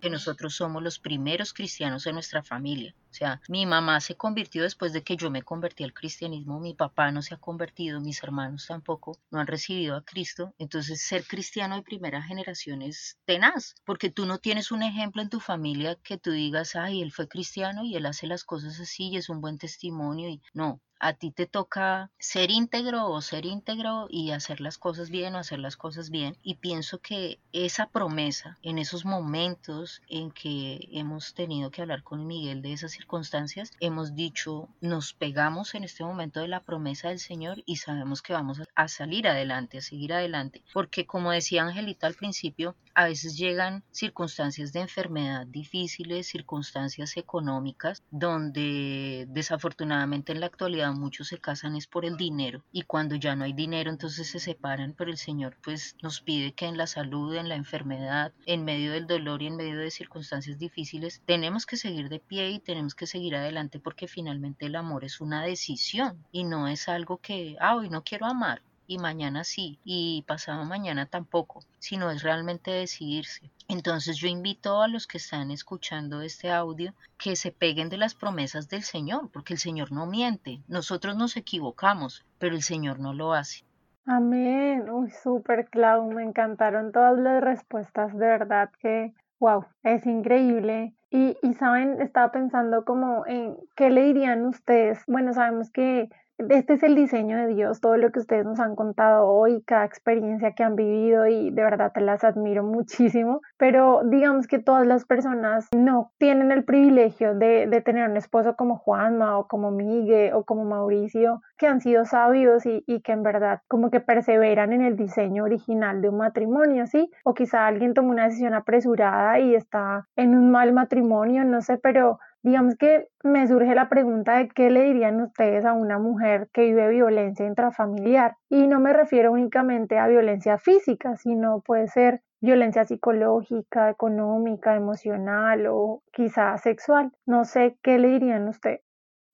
que nosotros somos los primeros cristianos en nuestra familia. Sea, mi mamá se convirtió después de que yo me convertí al cristianismo, mi papá no se ha convertido, mis hermanos tampoco, no han recibido a Cristo. Entonces, ser cristiano de primera generación es tenaz, porque tú no tienes un ejemplo en tu familia que tú digas, ay, él fue cristiano y él hace las cosas así y es un buen testimonio. Y no, a ti te toca ser íntegro o ser íntegro y hacer las cosas bien o hacer las cosas bien. Y pienso que esa promesa, en esos momentos en que hemos tenido que hablar con Miguel de esas circunstancias, hemos dicho, nos pegamos en este momento de la promesa del Señor y sabemos que vamos a salir adelante, a seguir adelante. Porque como decía Angelita al principio, a veces llegan circunstancias de enfermedad difíciles, circunstancias económicas, donde desafortunadamente en la actualidad muchos se casan es por el dinero y cuando ya no hay dinero entonces se separan, pero el Señor pues nos pide que en la salud, en la enfermedad, en medio del dolor y en medio de circunstancias difíciles, tenemos que seguir de pie y tenemos que seguir adelante porque finalmente el amor es una decisión y no es algo que, ah, hoy no quiero amar, y mañana sí y pasado mañana tampoco, sino es realmente decidirse. Entonces yo invito a los que están escuchando este audio que se peguen de las promesas del Señor, porque el Señor no miente. Nosotros nos equivocamos, pero el Señor no lo hace. Amén. Uy, súper, Clau. Me encantaron todas las respuestas. De verdad que, wow, es increíble. Y, y saben, estaba pensando como en qué le dirían ustedes. Bueno, sabemos que este es el diseño de Dios, todo lo que ustedes nos han contado hoy, cada experiencia que han vivido y de verdad te las admiro muchísimo, pero digamos que todas las personas no tienen el privilegio de, de tener un esposo como Juanma o como Miguel o como Mauricio, que han sido sabios y, y que en verdad como que perseveran en el diseño original de un matrimonio, ¿sí? O quizá alguien tomó una decisión apresurada y está en un mal matrimonio, no sé, pero Digamos que me surge la pregunta de qué le dirían ustedes a una mujer que vive violencia intrafamiliar. Y no me refiero únicamente a violencia física, sino puede ser violencia psicológica, económica, emocional o quizá sexual. No sé qué le dirían ustedes.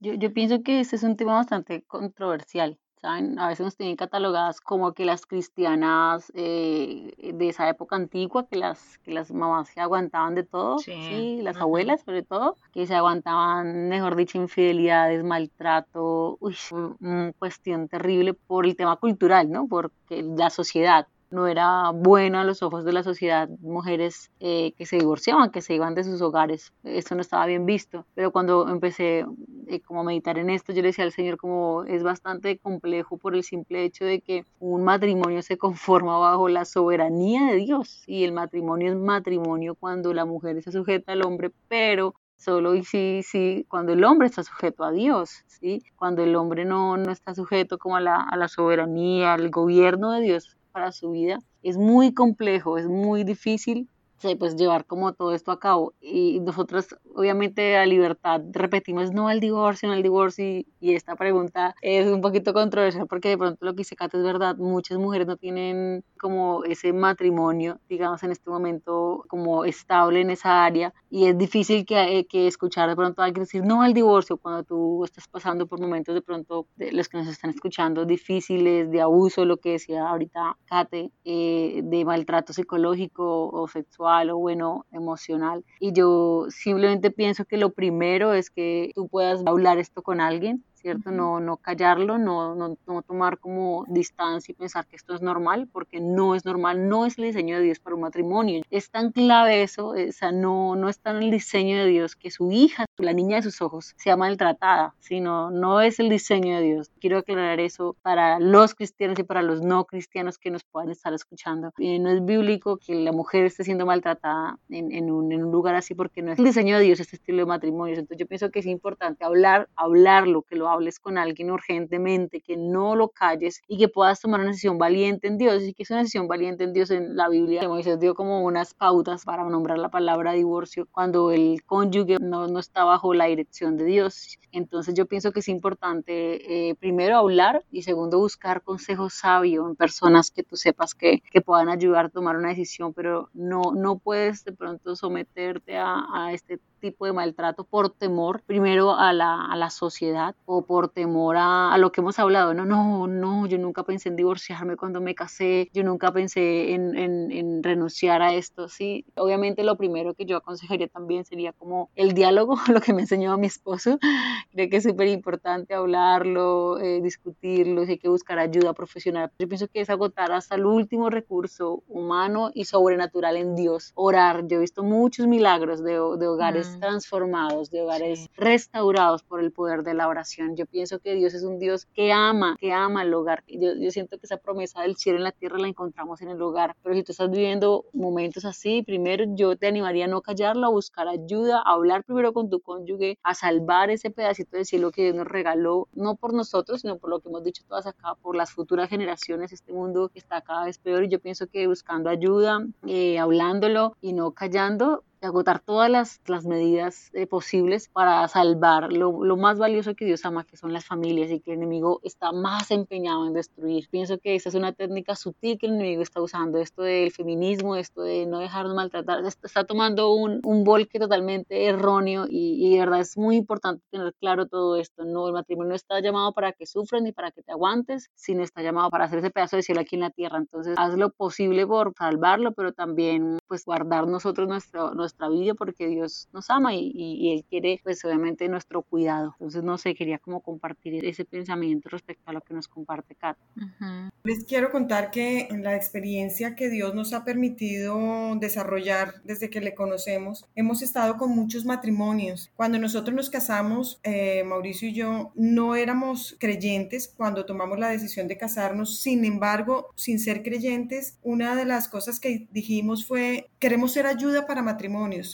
Yo, yo pienso que este es un tema bastante controversial a veces nos tienen catalogadas como que las cristianas eh, de esa época antigua, que las, que las mamás se aguantaban de todo, sí. las abuelas sobre todo, que se aguantaban, mejor dicho, infidelidades, maltrato, uy, una cuestión terrible por el tema cultural, ¿no? Porque la sociedad no era bueno a los ojos de la sociedad, mujeres eh, que se divorciaban, que se iban de sus hogares, eso no estaba bien visto. Pero cuando empecé eh, como a meditar en esto, yo le decía al Señor como es bastante complejo por el simple hecho de que un matrimonio se conforma bajo la soberanía de Dios y el matrimonio es matrimonio cuando la mujer se sujeta al hombre, pero solo y sí, sí, cuando el hombre está sujeto a Dios, ¿sí? Cuando el hombre no, no está sujeto como a la, a la soberanía, al gobierno de Dios, para su vida. Es muy complejo, es muy difícil pues llevar como todo esto a cabo. Y nosotros, obviamente, a libertad repetimos no al divorcio, no al divorcio. Y, esta pregunta es un poquito controversial porque de pronto lo que dice Kate es verdad. Muchas mujeres no tienen como ese matrimonio, digamos, en este momento como estable en esa área. Y es difícil que, eh, que escuchar de pronto a alguien decir no al divorcio cuando tú estás pasando por momentos de pronto, de los que nos están escuchando, difíciles, de abuso, lo que decía ahorita Kate, eh, de maltrato psicológico o sexual espiritual o bueno, emocional. Y yo simplemente pienso que lo primero es que tú puedas hablar esto con alguien, ¿cierto? No, no callarlo, no, no, no, tomar como distancia y pensar que esto es normal, porque no es normal, no es el diseño de Dios para un matrimonio. Es tan clave eso, o sea, no, no está en el diseño de Dios que su hija, la niña de sus ojos, sea maltratada, sino no es el diseño de Dios. Quiero aclarar eso para los cristianos y para los no cristianos que nos puedan estar escuchando. Eh, no es bíblico que la mujer esté siendo maltratada en, en, un, en un lugar así porque no es el diseño de Dios este estilo de matrimonio. Entonces yo pienso que es importante hablar, hablarlo, que lo hables con alguien urgentemente, que no lo calles y que puedas tomar una decisión valiente en Dios. Y que es una decisión valiente en Dios en la Biblia. Moisés dio como unas pautas para nombrar la palabra divorcio cuando el cónyuge no, no está bajo la dirección de Dios. Entonces yo pienso que es importante eh, primero hablar y segundo buscar consejo sabio en personas que tú sepas que, que, puedan ayudar a tomar una decisión, pero no, no puedes de pronto someterte a, a este tipo de maltrato por temor primero a la, a la sociedad o por temor a, a, lo que hemos hablado. No, no, no, yo nunca pensé en divorciarme cuando me casé, yo nunca pensé en, en, en renunciar a esto. Sí, obviamente lo primero que yo aconsejaría también sería como el diálogo, lo que me enseñó mi esposo. Creo que es súper importante hablarlo, eh, discutirlo, si hay que buscar ayuda profesional. Yo pienso que es agotar hasta el último recurso humano y sobrenatural en Dios. Orar. Yo he visto muchos milagros de, de hogares transformados, de hogares restaurados por el poder de la oración. Yo pienso que Dios es un Dios que ama, que ama el hogar. Yo, yo siento que esa promesa del cielo en la tierra la encontramos en el hogar. Pero si tú estás viviendo momentos así, primero yo te animaría a no callarlo, a buscar ayuda, a hablar primero con tu cónyuge, a salvar ese pedacito del cielo que Dios nos regaló, no por nosotros, sino por lo que hemos dicho todas acá, por las futuras generaciones. Este mundo está cada vez peor y yo pienso que buscando ayuda, eh, hablándolo y no callando, agotar todas las, las medidas eh, posibles para salvar lo, lo, más valioso que Dios ama, que son las familias, y que el enemigo está más empeñado en destruir. Pienso que esa es una técnica sutil que el enemigo está usando, esto del feminismo, esto de no dejarnos maltratar, está tomando un, un volque totalmente erróneo y, y, de verdad es muy importante tener claro todo esto. No, el matrimonio no está llamado para que sufran ni para que te aguantes, sino está llamado para hacer ese pedazo de cielo aquí en la tierra. Entonces, haz lo posible por salvarlo, pero también pues guardar nosotros nuestro, nuestro nuestra vida porque Dios nos ama y, y, y, Él quiere pues obviamente nuestro cuidado. Entonces no sé, quería como compartir ese pensamiento respecto a lo que nos comparte Kat. Uh -huh. Les quiero contar que en la experiencia que Dios nos ha permitido desarrollar desde que le conocemos, hemos estado con muchos matrimonios. Cuando nosotros nos casamos, eh, Mauricio y yo no éramos creyentes cuando tomamos la decisión de casarnos, sin embargo, sin ser creyentes, una de las cosas que dijimos fue, queremos ser ayuda para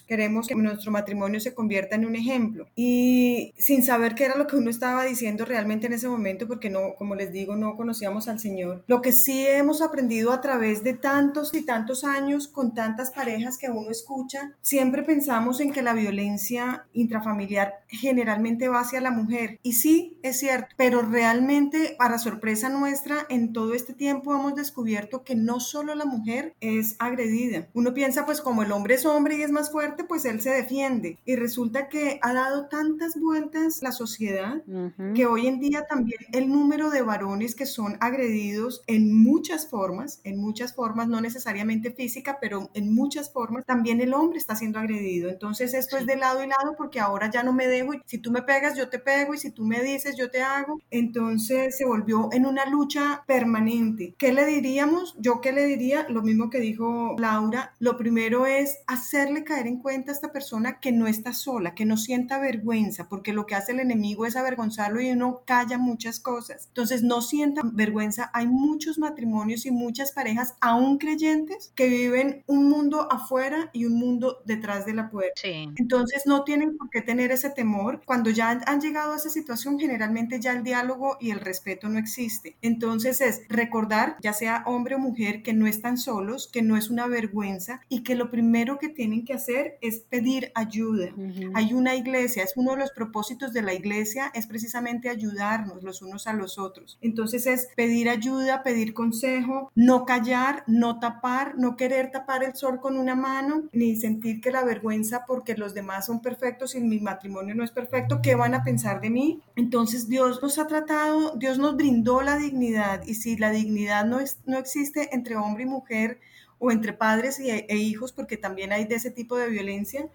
queremos que nuestro matrimonio se convierta en un ejemplo. Y sin saber qué era lo que uno estaba diciendo realmente en ese momento, porque no, como les digo, no conocíamos al Señor. Lo que sí hemos aprendido a través de tantos y tantos años con tantas parejas que uno escucha, siempre pensamos en que la violencia intrafamiliar generalmente va hacia la mujer. Y sí, es cierto, pero realmente, para sorpresa nuestra, en todo este tiempo hemos descubierto que no solo la mujer es agredida. Uno piensa, pues como el hombre es hombre y es más fuerte, pues él se defiende. Y resulta que ha dado tantas vueltas la sociedad uh -huh. que hoy en día también el número de varones que son agredidos en muchas formas, en muchas formas, no necesariamente física, pero en muchas formas, también el hombre está siendo agredido. Entonces esto sí. es de lado y lado porque ahora ya no me dejo y si tú me pegas, yo te pego y si tú me dices, yo te hago. Entonces se volvió en una lucha permanente. ¿Qué le diríamos? Yo qué le diría, lo mismo que dijo Laura, lo primero es hacerle caer en cuenta a esta persona que no está sola, que no sienta vergüenza, porque lo que hace el enemigo es avergonzarlo y uno calla muchas cosas. Entonces, no sienta vergüenza. Hay muchos matrimonios y muchas parejas, aún creyentes, que viven un mundo afuera y un mundo detrás de la puerta. Sí. Entonces, no tienen por qué tener ese temor. Cuando ya han llegado a esa situación, generalmente ya el diálogo y el respeto no existe. Entonces, es recordar, ya sea hombre o mujer, que no están solos, que no es una vergüenza y que lo primero que tienen que hacer es pedir ayuda. Uh -huh. Hay una iglesia, es uno de los propósitos de la iglesia, es precisamente ayudarnos los unos a los otros. Entonces es pedir ayuda, pedir consejo, no callar, no tapar, no querer tapar el sol con una mano, ni sentir que la vergüenza porque los demás son perfectos y mi matrimonio no es perfecto, ¿qué van a pensar de mí? Entonces Dios nos ha tratado, Dios nos brindó la dignidad y si la dignidad no, es, no existe entre hombre y mujer, o entre padres e, e hijos, porque también hay de ese tipo de violencia.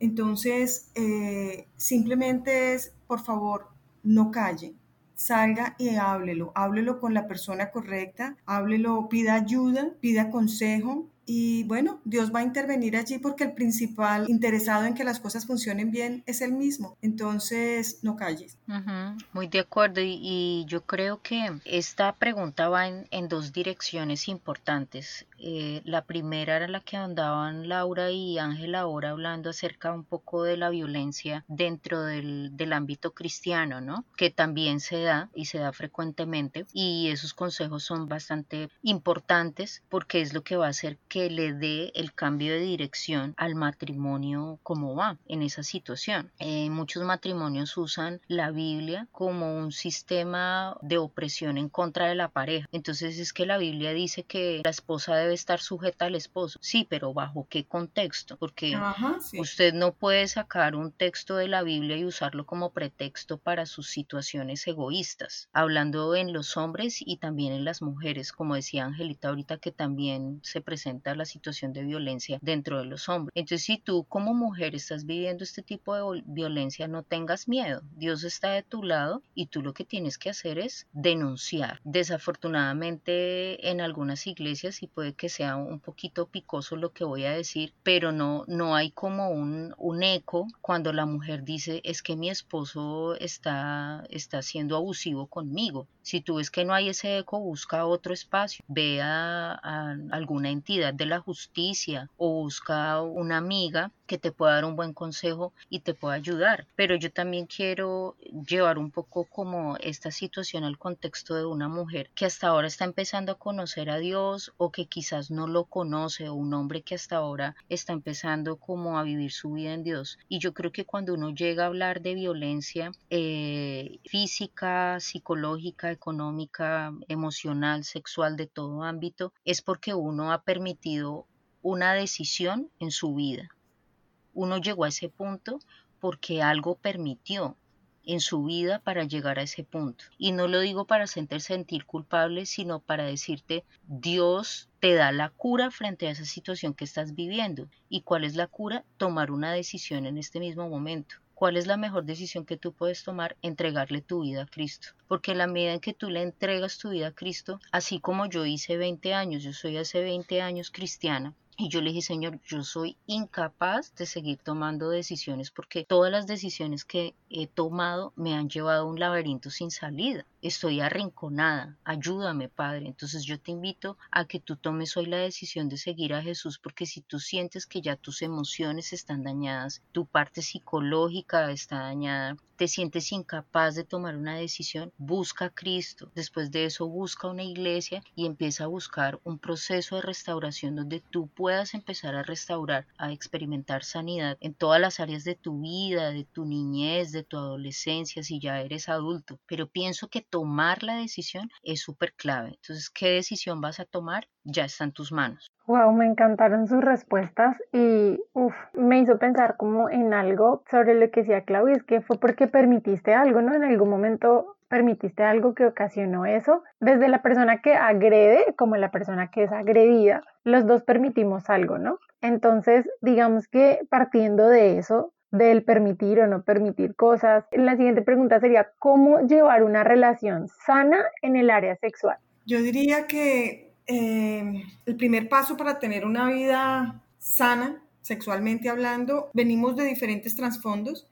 Entonces, eh, simplemente es, por favor, no calle, salga y háblelo, háblelo con la persona correcta, háblelo, pida ayuda, pida consejo y bueno, Dios va a intervenir allí porque el principal interesado en que las cosas funcionen bien es el mismo. Entonces, no calles. Muy de acuerdo. Y, yo creo que esta pregunta va en, dos direcciones importantes. Eh, la primera era la que andaban Laura y Ángela ahora hablando acerca un poco de la violencia dentro del, del ámbito cristiano, ¿no? Que también se da y se da frecuentemente. Y esos consejos son bastante importantes porque es lo que va a hacer que le dé el cambio de dirección al matrimonio como va en esa situación. Eh, muchos matrimonios usan la Biblia como un sistema de opresión en contra de la pareja. Entonces es que la Biblia dice que la esposa debe estar sujeta al esposo. Sí, pero ¿bajo qué contexto? Porque usted no puede sacar un texto de la Biblia y usarlo como pretexto para sus situaciones egoístas, hablando en los hombres y también en las mujeres, como decía Angelita ahorita que también se presenta la situación de violencia dentro de los hombres. Entonces, si tú como mujer estás viviendo este tipo de violencia, no tengas miedo. Dios está de tu lado y tú lo que tienes que hacer es denunciar. Desafortunadamente, en algunas iglesias, y puede que sea un poquito picoso lo que voy a decir, pero no, no hay como un, un eco cuando la mujer dice es que mi esposo está, está siendo abusivo conmigo. Si tú ves que no hay ese eco, busca otro espacio, ve a alguna entidad de la justicia o busca una amiga que te pueda dar un buen consejo y te pueda ayudar. Pero yo también quiero llevar un poco como esta situación al contexto de una mujer que hasta ahora está empezando a conocer a Dios o que quizás no lo conoce o un hombre que hasta ahora está empezando como a vivir su vida en Dios. Y yo creo que cuando uno llega a hablar de violencia eh, física, psicológica, económica, emocional, sexual, de todo ámbito, es porque uno ha permitido una decisión en su vida uno llegó a ese punto porque algo permitió en su vida para llegar a ese punto. Y no lo digo para hacerte sentir culpable, sino para decirte, Dios te da la cura frente a esa situación que estás viviendo. ¿Y cuál es la cura? Tomar una decisión en este mismo momento. ¿Cuál es la mejor decisión que tú puedes tomar? Entregarle tu vida a Cristo. Porque la medida en que tú le entregas tu vida a Cristo, así como yo hice 20 años, yo soy hace 20 años cristiana, y yo le dije, Señor, yo soy incapaz de seguir tomando decisiones porque todas las decisiones que he tomado me han llevado a un laberinto sin salida. Estoy arrinconada. Ayúdame, Padre. Entonces yo te invito a que tú tomes hoy la decisión de seguir a Jesús porque si tú sientes que ya tus emociones están dañadas, tu parte psicológica está dañada, te sientes incapaz de tomar una decisión, busca a Cristo. Después de eso, busca una iglesia y empieza a buscar un proceso de restauración donde tú puedas empezar a restaurar, a experimentar sanidad en todas las áreas de tu vida, de tu niñez, de tu adolescencia, si ya eres adulto. Pero pienso que tomar la decisión es súper clave. Entonces, ¿qué decisión vas a tomar? Ya está en tus manos. Wow, me encantaron sus respuestas y uf, me hizo pensar como en algo sobre lo que decía Claudia, es que fue porque permitiste algo, ¿no? En algún momento permitiste algo que ocasionó eso. Desde la persona que agrede como la persona que es agredida, los dos permitimos algo, ¿no? Entonces, digamos que partiendo de eso, del permitir o no permitir cosas, la siguiente pregunta sería, ¿cómo llevar una relación sana en el área sexual? Yo diría que eh, el primer paso para tener una vida sana, sexualmente hablando, venimos de diferentes trasfondos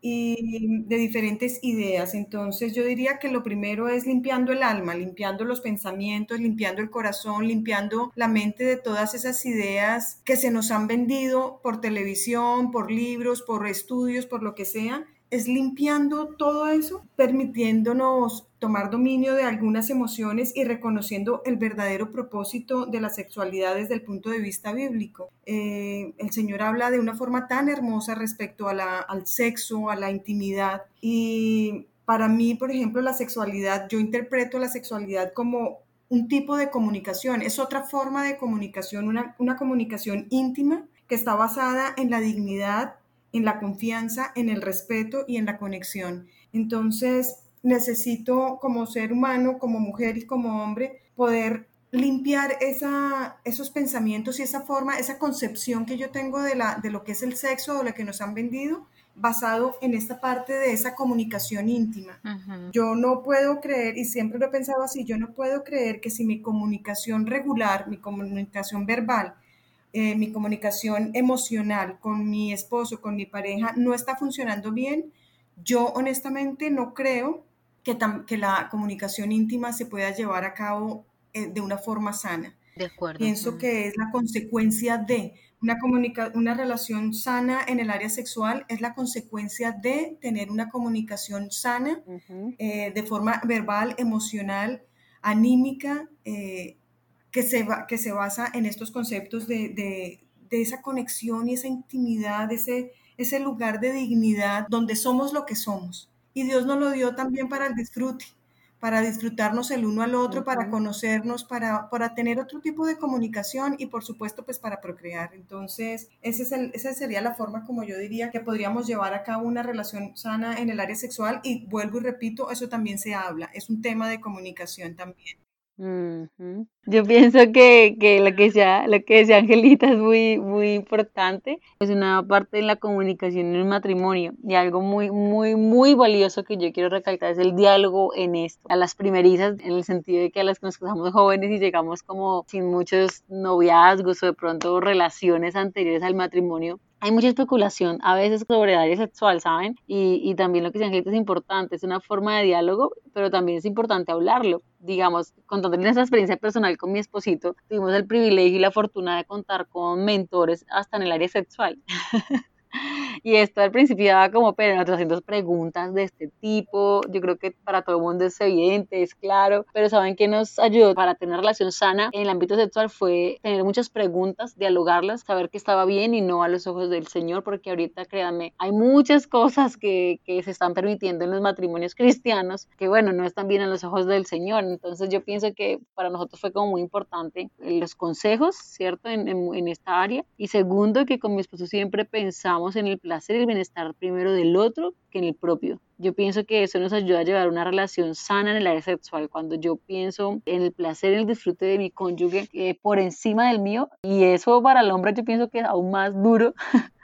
y de diferentes ideas. Entonces yo diría que lo primero es limpiando el alma, limpiando los pensamientos, limpiando el corazón, limpiando la mente de todas esas ideas que se nos han vendido por televisión, por libros, por estudios, por lo que sea es limpiando todo eso, permitiéndonos tomar dominio de algunas emociones y reconociendo el verdadero propósito de la sexualidad desde el punto de vista bíblico. Eh, el Señor habla de una forma tan hermosa respecto a al sexo, a la intimidad y para mí, por ejemplo, la sexualidad, yo interpreto la sexualidad como un tipo de comunicación, es otra forma de comunicación, una, una comunicación íntima que está basada en la dignidad en la confianza, en el respeto y en la conexión. Entonces, necesito como ser humano, como mujer y como hombre, poder limpiar esa, esos pensamientos y esa forma, esa concepción que yo tengo de, la, de lo que es el sexo o lo que nos han vendido basado en esta parte de esa comunicación íntima. Yo no puedo creer, y siempre lo he pensado así, yo no puedo creer que si mi comunicación regular, mi comunicación verbal, eh, mi comunicación emocional con mi esposo, con mi pareja, no está funcionando bien, yo honestamente no creo que, que la comunicación íntima se pueda llevar a cabo eh, de una forma sana. De acuerdo. Pienso que es la consecuencia de una, una relación sana en el área sexual, es la consecuencia de tener una comunicación sana eh, de forma verbal, emocional, anímica, eh, que, se que se basa en estos conceptos de, de, de esa conexión y esa intimidad, ese, ese lugar de dignidad donde somos lo que somos. Y Dios nos lo dio también para el disfrute para disfrutarnos el uno al otro, para conocernos, para, para tener otro tipo de comunicación y por supuesto pues para procrear. Entonces, ese es el, esa sería la forma como yo diría que podríamos llevar a cabo una relación sana en el área sexual y vuelvo y repito, eso también se habla, es un tema de comunicación también. Yo pienso que, que lo que decía, lo que decía Angelita es muy, muy importante. Es una parte de la comunicación en el matrimonio y algo muy, muy, muy valioso que yo quiero recalcar es el diálogo en esto. A las primerizas, en el sentido de que a las que nos casamos jóvenes y llegamos como sin muchos noviazgos o de pronto relaciones anteriores al matrimonio, hay mucha especulación a veces sobre el área sexual, ¿saben? Y, y también lo que se Angelita es importante, es una forma de diálogo, pero también es importante hablarlo. Digamos, contando nuestra experiencia personal con mi esposito, tuvimos el privilegio y la fortuna de contar con mentores hasta en el área sexual. Y esto al principio daba como pero nosotros haciendo preguntas de este tipo. Yo creo que para todo el mundo es evidente, es claro, pero ¿saben qué nos ayudó para tener relación sana en el ámbito sexual? Fue tener muchas preguntas, dialogarlas, saber que estaba bien y no a los ojos del Señor, porque ahorita, créanme, hay muchas cosas que, que se están permitiendo en los matrimonios cristianos que, bueno, no están bien a los ojos del Señor. Entonces yo pienso que para nosotros fue como muy importante los consejos, ¿cierto? En, en, en esta área. Y segundo, que con mi esposo siempre pensamos en el placer y el bienestar primero del otro que en el propio. Yo pienso que eso nos ayuda a llevar una relación sana en el área sexual. Cuando yo pienso en el placer, en el disfrute de mi cónyuge eh, por encima del mío, y eso para el hombre yo pienso que es aún más duro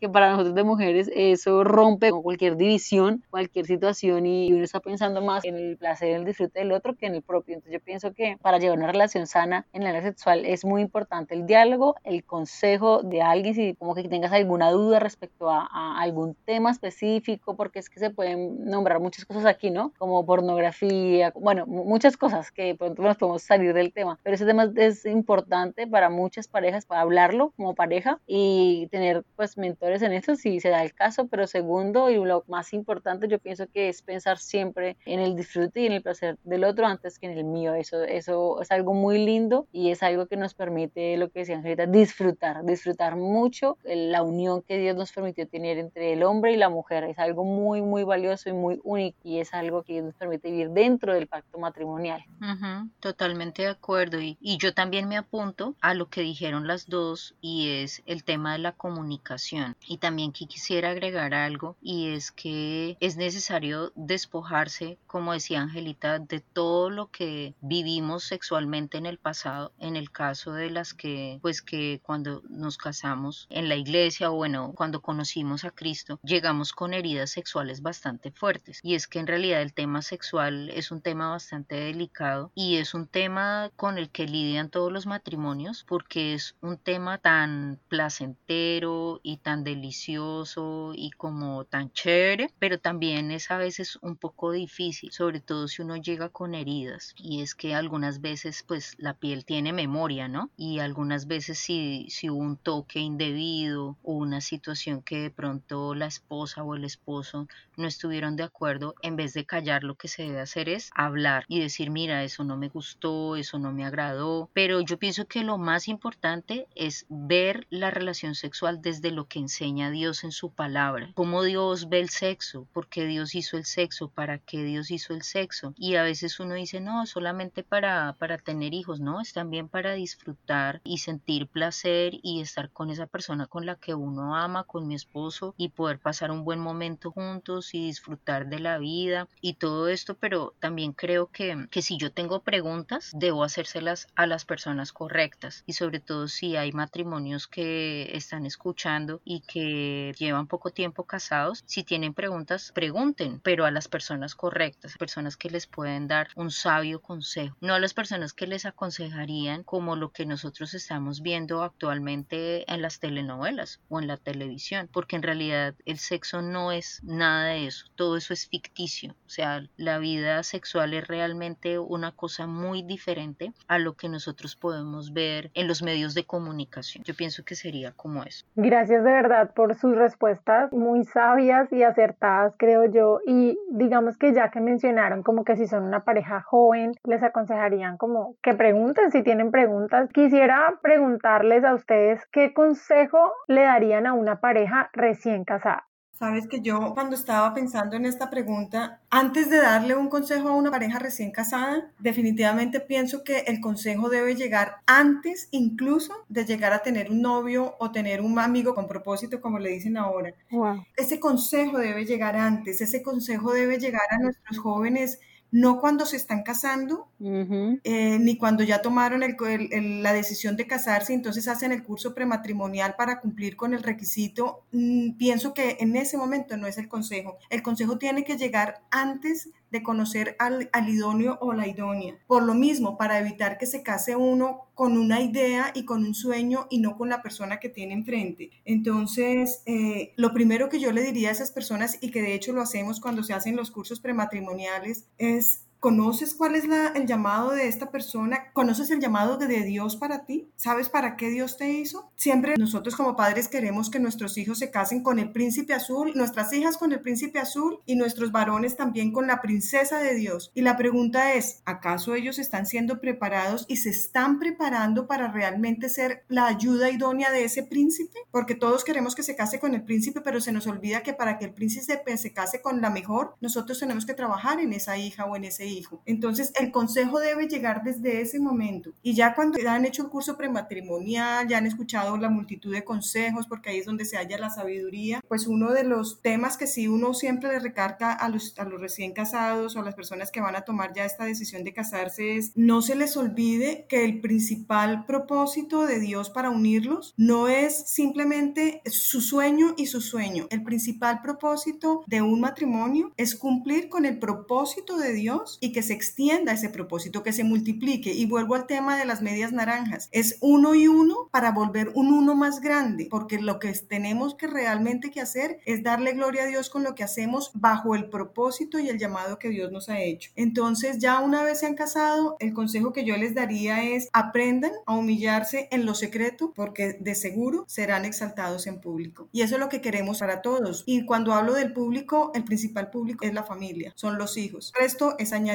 que para nosotros de mujeres, eso rompe cualquier división, cualquier situación y uno está pensando más en el placer, en el disfrute del otro que en el propio. Entonces yo pienso que para llevar una relación sana en el área sexual es muy importante el diálogo, el consejo de alguien, si como que tengas alguna duda respecto a, a algún tema específico, porque es que se pueden nombrar muchas cosas aquí, ¿no? Como pornografía, bueno, muchas cosas que pronto nos podemos salir del tema, pero ese tema es importante para muchas parejas, para hablarlo como pareja y tener pues mentores en eso si se da el caso, pero segundo y lo más importante yo pienso que es pensar siempre en el disfrute y en el placer del otro antes que en el mío. Eso, eso es algo muy lindo y es algo que nos permite, lo que decía Angelita, disfrutar, disfrutar mucho la unión que Dios nos permitió tener entre el hombre y la mujer. Es algo muy, muy valioso y muy único y es algo que nos permite vivir dentro del pacto matrimonial. totalmente de acuerdo y, y yo también me apunto a lo que dijeron las dos y es el tema de la comunicación y también que quisiera agregar algo y es que es necesario despojarse, como decía Angelita, de todo lo que vivimos sexualmente en el pasado, en el caso de las que, pues que cuando nos casamos en la iglesia o bueno, cuando conocimos a Cristo, llegamos con heridas sexuales bastante fuertes. Y es que en realidad el tema sexual es un tema bastante delicado y es un tema con el que lidian todos los matrimonios porque es un tema tan placentero y tan delicioso y como tan chévere, pero también es a veces un poco difícil, sobre todo si uno llega con heridas. Y es que algunas veces pues la piel tiene memoria, ¿no? Y algunas veces si, si hubo un toque indebido o una situación que de pronto la esposa o el esposo no estuvieron de acuerdo, en vez de callar lo que se debe hacer es hablar y decir, mira, eso no me gustó, eso no me agradó. Pero yo pienso que lo más importante es ver la relación sexual desde lo que enseña Dios en su palabra, cómo Dios ve el sexo, por qué Dios hizo el sexo, para qué Dios hizo el sexo. Y a veces uno dice, no, solamente para, para tener hijos, no, es también para disfrutar y sentir placer y estar con esa persona con la que uno ama, con mi esposo y poder pasar un buen momento juntos y disfrutar de la vida y todo esto, pero también creo que, que si yo tengo preguntas, debo hacérselas a las personas correctas y sobre todo si hay matrimonios que están escuchando y que llevan poco tiempo casados, si tienen preguntas, pregunten, pero a las personas correctas, personas que les pueden dar un sabio consejo, no a las personas que les aconsejarían como lo que nosotros estamos viendo actualmente en las telenovelas o en la televisión, porque en realidad el sexo no es nada de eso, todo eso es ficticio, o sea, la vida sexual es realmente una cosa muy diferente a lo que nosotros podemos ver en los medios de comunicación. Yo pienso que sería como eso. Gracias de verdad por sus respuestas muy sabias y acertadas, creo yo, y digamos que ya que mencionaron como que si son una pareja joven, les aconsejarían como que pregunten si tienen preguntas. Quisiera preguntarles a ustedes qué consejo le darían a una pareja recién casada. Sabes que yo cuando estaba pensando en esta pregunta, antes de darle un consejo a una pareja recién casada, definitivamente pienso que el consejo debe llegar antes incluso de llegar a tener un novio o tener un amigo con propósito, como le dicen ahora. Ese consejo debe llegar antes, ese consejo debe llegar a nuestros jóvenes no cuando se están casando, eh, ni cuando ya tomaron la decisión de casarse, entonces hacen el curso prematrimonial para cumplir con el requisito. Mm, pienso que en ese momento no es el consejo. El consejo tiene que llegar antes de conocer al, idóneo o la idónea. Por lo mismo, para evitar que se case uno con una idea y con un sueño y no con la persona que tiene enfrente. Entonces, eh, lo primero que yo le diría a esas personas, y que de hecho lo hacemos cuando se hacen los cursos prematrimoniales, es ¿Conoces cuál es el llamado de esta persona? ¿Conoces el llamado de Dios para ti? ¿Sabes para qué Dios te hizo? Siempre nosotros como padres queremos que nuestros hijos se casen con el príncipe azul, nuestras hijas con el príncipe azul y nuestros varones también con la princesa de Dios. Y la pregunta es, ¿acaso ellos están siendo preparados y se están preparando para realmente ser la ayuda idónea de ese príncipe? Porque todos queremos que se case con el príncipe, pero se nos olvida que para que el príncipe se case con la mejor, nosotros tenemos que trabajar en esa hija o en ese hijo. Entonces, el consejo debe llegar desde ese momento. Y ya cuando ya han hecho el curso prematrimonial, ya han escuchado la multitud de consejos, porque ahí es donde se halla la sabiduría, pues uno de los temas que sí uno siempre le recarga a los, a los recién casados o a las personas que van a tomar ya esta decisión de casarse es no se les olvide que el principal propósito de Dios para unirlos no es simplemente su sueño y su sueño. El principal propósito de un matrimonio es cumplir con el propósito de Dios y que se extienda ese propósito, que se multiplique. Y vuelvo al tema de las medias naranjas. Es uno y uno para volver un uno más grande, porque lo que tenemos que realmente que hacer es darle gloria a Dios con lo que hacemos bajo el propósito y el llamado que Dios nos ha hecho. Entonces, ya una vez se han casado, el consejo que yo les daría es aprendan a humillarse en lo secreto, porque de seguro serán exaltados en público. Y eso es lo que queremos para todos. Y cuando hablo del público, el principal público es la familia, son los hijos. El resto es añadido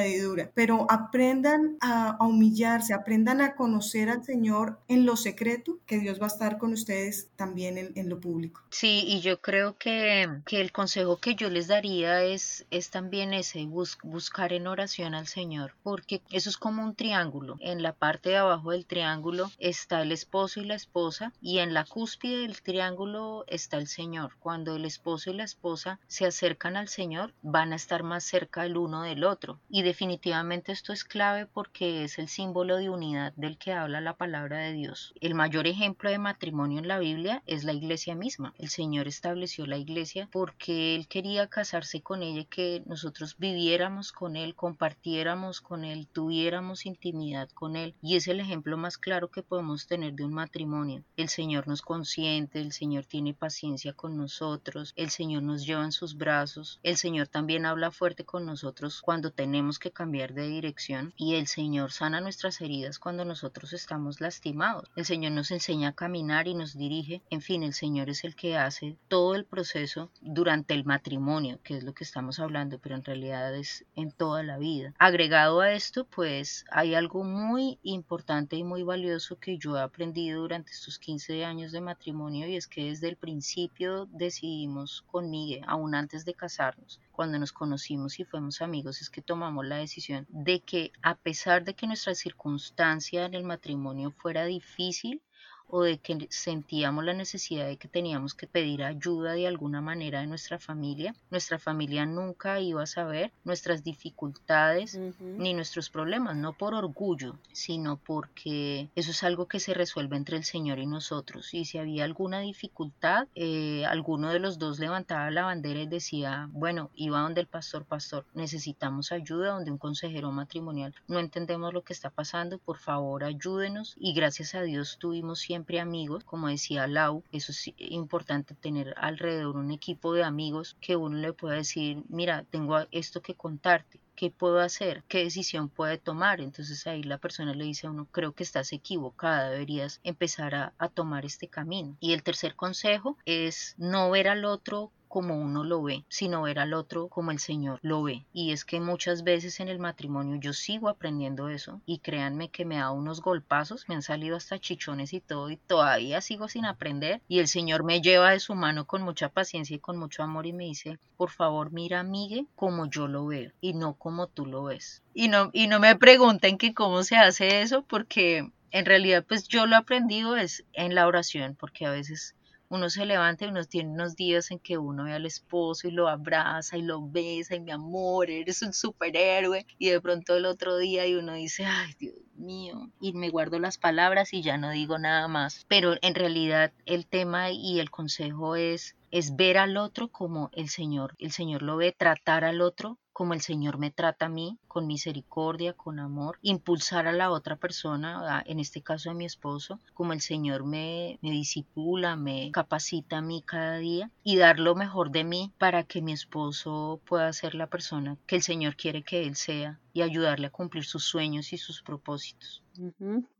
pero aprendan a, humillarse, aprendan a conocer al Señor en lo secreto, que Dios va a estar con ustedes también en, lo público. Sí, y yo creo que, que, el consejo que yo les daría es, es también ese, buscar en oración al Señor, porque eso es como un triángulo. En la parte de abajo del triángulo está el esposo y la esposa, y en la cúspide del triángulo está el Señor. Cuando el esposo y la esposa se acercan al Señor, van a estar más cerca el uno del otro. Y definitivamente esto es clave porque es el símbolo de unidad del que habla la palabra de Dios. El mayor ejemplo de matrimonio en la Biblia es la iglesia misma. El Señor estableció la iglesia porque Él quería casarse con ella y que nosotros viviéramos con Él, compartiéramos con Él, tuviéramos intimidad con Él. Y es el ejemplo más claro que podemos tener de un matrimonio. El Señor nos consiente, el Señor tiene paciencia con nosotros, el Señor nos lleva en sus brazos, el Señor también habla fuerte con nosotros cuando tenemos que cambiar de dirección y el Señor sana nuestras heridas cuando nosotros estamos lastimados. El Señor nos enseña a caminar y nos dirige. En fin, el Señor es el que hace todo el proceso durante el matrimonio, que es lo que estamos hablando, pero en realidad es en toda la vida. Agregado a esto, pues hay algo muy importante y muy valioso que yo he aprendido durante estos 15 años de matrimonio y es que desde el principio decidimos con Miguel, aún antes de casarnos, cuando nos conocimos y fuimos amigos, es que tomamos la decisión de que a pesar de que nuestra circunstancia en el matrimonio fuera difícil o de que sentíamos la necesidad de que teníamos que pedir ayuda de alguna manera de nuestra familia. Nuestra familia nunca iba a saber nuestras dificultades ni nuestros problemas, no por orgullo, sino porque eso es algo que se resuelve entre el Señor y nosotros. Y si había alguna dificultad, eh, alguno de los dos levantaba la bandera y decía, bueno, iba donde el pastor, pastor, necesitamos ayuda, donde un consejero matrimonial, no entendemos lo que está pasando, por favor ayúdenos. Y gracias a Dios tuvimos siempre amigos, como decía Lau, eso es importante tener alrededor un equipo de amigos que uno le pueda decir, mira, tengo esto que contarte ¿qué puedo hacer? ¿Qué decisión puede tomar? Entonces ahí la persona le dice a uno, creo que estás equivocada, deberías empezar a, a tomar este camino. Y el tercer consejo es no ver al otro como uno lo ve, sino ver al otro como el Señor lo ve. Y es que muchas veces en el matrimonio yo sigo aprendiendo eso y créanme que me da unos golpazos, me han salido hasta chichones y todo y todavía sigo sin aprender y el Señor me lleva de su mano con mucha paciencia y con mucho amor y me dice, por favor mira Migue como yo lo veo y no como tú lo ves. Y no, y no me pregunten que cómo se hace eso porque en realidad pues yo lo he aprendido es en la oración porque a veces uno se levanta y uno tiene unos días en que uno ve al esposo y lo abraza y lo besa y mi amor, eres un superhéroe y de pronto el otro día y uno dice, ay Dios mío, y me guardo las palabras y ya no digo nada más. Pero en realidad el tema y el consejo es es ver al otro como el Señor, el Señor lo ve, tratar al otro como el Señor me trata a mí, con misericordia, con amor, impulsar a la otra persona, en este caso a mi esposo, como el Señor me, me disipula, me capacita a mí cada día y dar lo mejor de mí para que mi esposo pueda ser la persona que el Señor quiere que él sea y ayudarle a cumplir sus sueños y sus propósitos.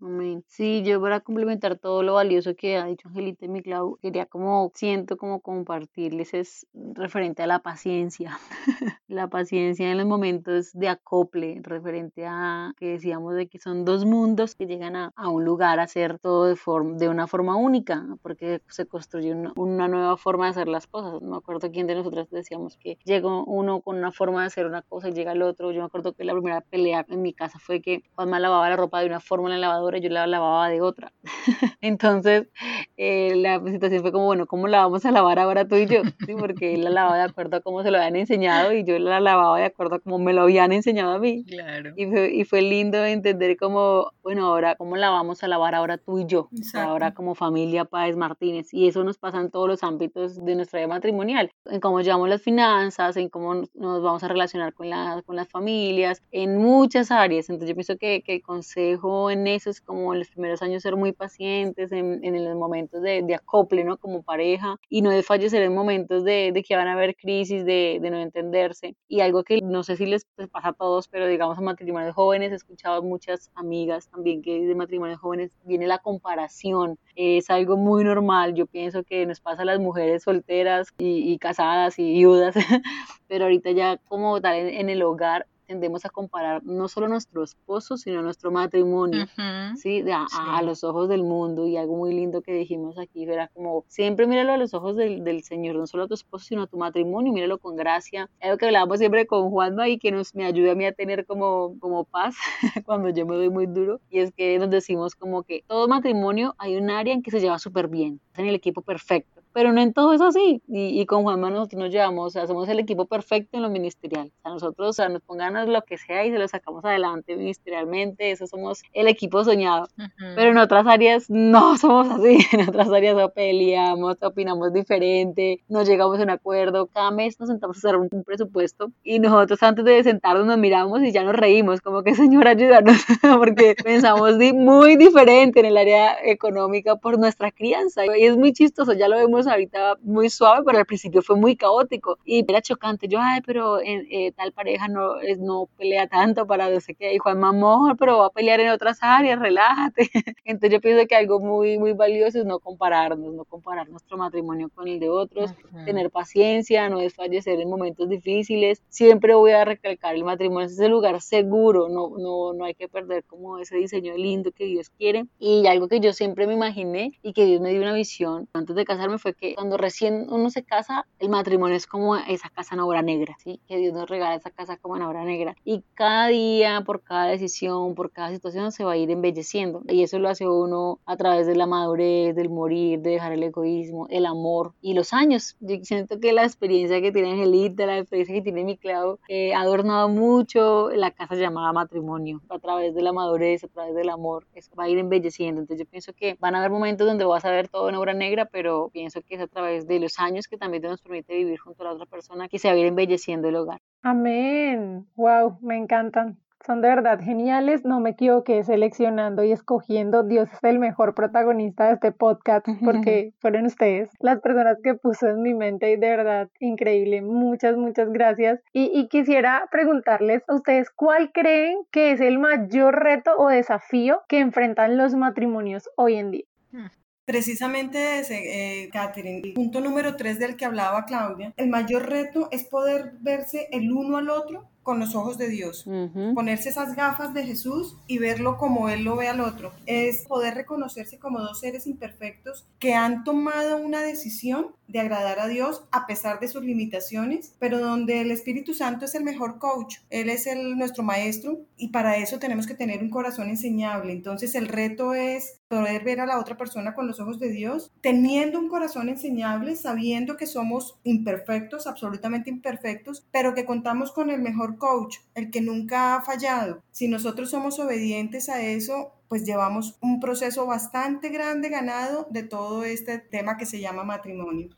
Amén. Sí, yo para complementar todo lo valioso que ha dicho Angelita y mi Clau, quería como, siento como compartirles es referente a la paciencia. la paciencia en los momentos de acople, referente a que decíamos de que son dos mundos que llegan a, a un lugar a hacer todo de, forma, de una forma única, porque se construye una, una, nueva forma de hacer las cosas. No me acuerdo quién de nosotras decíamos que llegó uno con una forma de hacer una cosa y llega el otro. Yo me acuerdo que la primera pelea en mi casa fue que Juanma lavaba la ropa de una forma en la lavadora yo la lavaba de otra. Entonces, eh, la situación fue como, bueno, ¿cómo la vamos a lavar ahora tú y yo? ¿Sí? Porque él la lavaba de acuerdo a cómo se lo habían enseñado y yo la lavaba de acuerdo a cómo me lo habían enseñado a mí. Claro. Y fue, y fue lindo entender como, bueno, ahora, ¿cómo la vamos a lavar ahora tú y yo? Ahora como familia Páez Martínez. Y eso nos pasa en todos los ámbitos de nuestra vida matrimonial, en cómo llevamos las finanzas, en cómo nos vamos a relacionar con, la, con las familias, en muchas áreas. Entonces yo pienso que, que el consejo en eso es como en los primeros años ser muy pacientes, en, en los momentos de, acople, ¿no? Como pareja, y no desfallecer en momentos de, de que van a haber crisis, de, de, no entenderse. Y algo que no sé si les pasa a todos, pero digamos en matrimonios jóvenes, he escuchado muchas amigas también que de matrimonios jóvenes viene la comparación. Es algo muy normal, yo pienso que nos pasa a las mujeres solteras y, casadas y viudas, pero ahorita ya como tal en el hogar tendemos a comparar no solo nuestro esposo, sino nuestro matrimonio, uh -huh. ¿sí? De a, sí. a, los ojos del mundo. Y algo muy lindo que dijimos aquí era como, siempre míralo a los ojos del, del, Señor, no solo a tu esposo, sino a tu matrimonio, míralo con gracia. Algo que hablábamos siempre con Juanma y que nos, me ayuda a mí a tener como, como paz cuando yo me doy muy duro, y es que nos decimos como que todo matrimonio hay un área en que se lleva súper bien, en el equipo perfecto pero no en todo es así. Y, y con Juanma nosotros nos llevamos, o sea, somos el equipo perfecto en lo ministerial. O sea, nosotros, o sea, nos pongan lo que sea y se lo sacamos adelante ministerialmente, eso somos el equipo soñado. Uh -huh. Pero en otras áreas no somos así, en otras áreas o peleamos, opinamos diferente, no llegamos a un acuerdo, cada mes nos sentamos a hacer un, un presupuesto y nosotros antes de sentarnos nos miramos y ya nos reímos, como que Señor, ayúdanos, porque pensamos di muy diferente en el área económica por nuestra crianza. Y es muy chistoso, ya lo vemos ahorita muy suave, pero al principio fue muy caótico y era chocante. Yo, ay, pero en, eh, tal pareja no, es, no pelea tanto para no sé qué. Y Juan Mamor, pero va a pelear en otras áreas, relájate. Entonces yo pienso que algo muy, muy valioso es no compararnos, no comparar nuestro matrimonio con el de otros, tener paciencia, no desfallecer en momentos difíciles. Siempre voy a recalcar, el matrimonio es ese lugar seguro, no, no, no hay que perder como ese diseño lindo que Dios quiere. Y algo que yo siempre me imaginé y que Dios me dio una visión antes de casarme fue que cuando recién uno se casa, el matrimonio es como esa casa en obra negra, ¿sí? Que Dios nos regala esa casa como en obra negra. Y cada día, por cada decisión, por cada situación, se va a ir embelleciendo. Y eso lo hace uno a través de la madurez, del morir, de dejar el egoísmo, el amor y los años. Yo siento que la experiencia que tiene Angelita, la experiencia que tiene mi Clau, eh, ha adornado mucho la casa llamada matrimonio. A través de la madurez, a través del amor, eso va a ir embelleciendo. Entonces yo pienso que van a haber momentos donde vas a ver todo en obra negra, pero pienso que es a través de los años que también nos permite vivir junto a la otra persona que se va a ir embelleciendo el hogar. Amén. Wow, me encantan. Son de verdad geniales, no me equivoqué seleccionando y escogiendo. Dios es el mejor protagonista de este podcast porque fueron ustedes las personas que puso en mi mente y de verdad increíble. Muchas, muchas gracias. Y, y quisiera preguntarles a ustedes cuál creen que es el mayor reto o desafío que enfrentan los matrimonios hoy en día. Precisamente ese, eh, Catherine, el punto número tres del que hablaba Claudia, el mayor reto es poder verse el uno al otro con los ojos de Dios. Ponerse esas gafas de Jesús y verlo como Él lo ve al otro. Es poder reconocerse como dos seres imperfectos que han tomado una decisión de agradar a Dios a pesar de sus limitaciones, pero donde el Espíritu Santo es el mejor coach. Él es el, nuestro maestro y para eso tenemos que tener un corazón enseñable. Entonces el reto es poder ver a la otra persona con los ojos de Dios, teniendo un corazón enseñable, sabiendo que somos imperfectos, absolutamente imperfectos, pero que contamos con el mejor coach, el que nunca ha fallado. Si nosotros somos obedientes a eso, pues llevamos un proceso bastante grande ganado de todo este tema que se llama matrimonio.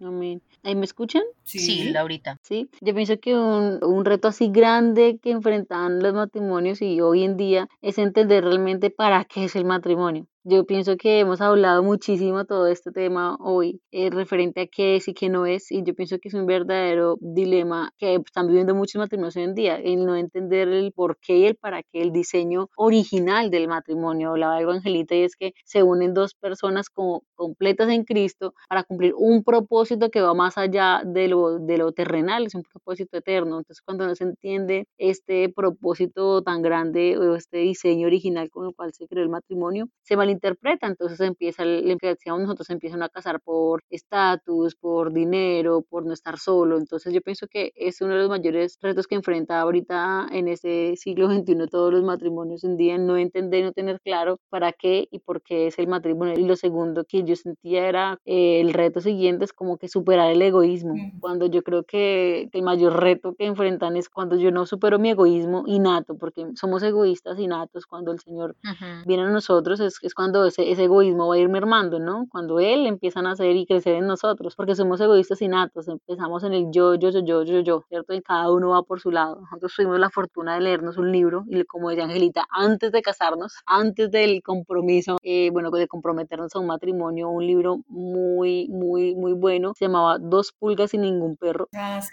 Amén. ¿Ahí me escuchan? Sí, sí Laurita. Sí, yo pienso que un, un, reto así grande que enfrentan los matrimonios y hoy en día es entender realmente para qué es el matrimonio. Yo pienso que hemos hablado muchísimo todo este tema hoy, eh, referente a qué es y qué no es, y yo pienso que es un verdadero dilema que están viviendo muchos matrimonios hoy en día, el no entender el por qué y el para qué, el diseño original del matrimonio. Hablaba algo Angelita y es que se unen dos personas como completas en Cristo para cumplir un propósito que va más allá de lo, de lo terrenal, es un propósito eterno. Entonces, cuando no se entiende este propósito tan grande o este diseño original con el cual se creó el matrimonio, se malinterpreta interpreta, entonces empieza, decíamos nosotros, empiezan a casar por estatus, por dinero, por no estar solo, entonces yo pienso que es uno de los mayores retos que enfrenta ahorita en este siglo XXI todos los matrimonios en día, no entender, no tener claro para qué y por qué es el matrimonio. Y lo segundo que yo sentía era eh, el reto siguiente es como que superar el egoísmo, cuando yo creo que el mayor reto que enfrentan es cuando yo no supero mi egoísmo innato, porque somos egoístas innatos, cuando el Señor viene a nosotros es, es cuando cuando ese, ese, egoísmo va a ir mermando, ¿no? Cuando él empieza a nacer y crecer en nosotros, porque somos egoístas innatos, empezamos en el yo, yo, yo, yo, yo, yo, ¿cierto? Y cada uno va por su lado. Nosotros tuvimos la fortuna de leernos un libro, y como decía Angelita, antes de casarnos, antes del compromiso, eh, bueno, de comprometernos a un matrimonio, un libro muy, muy, muy bueno, se llamaba Dos pulgas y ningún perro.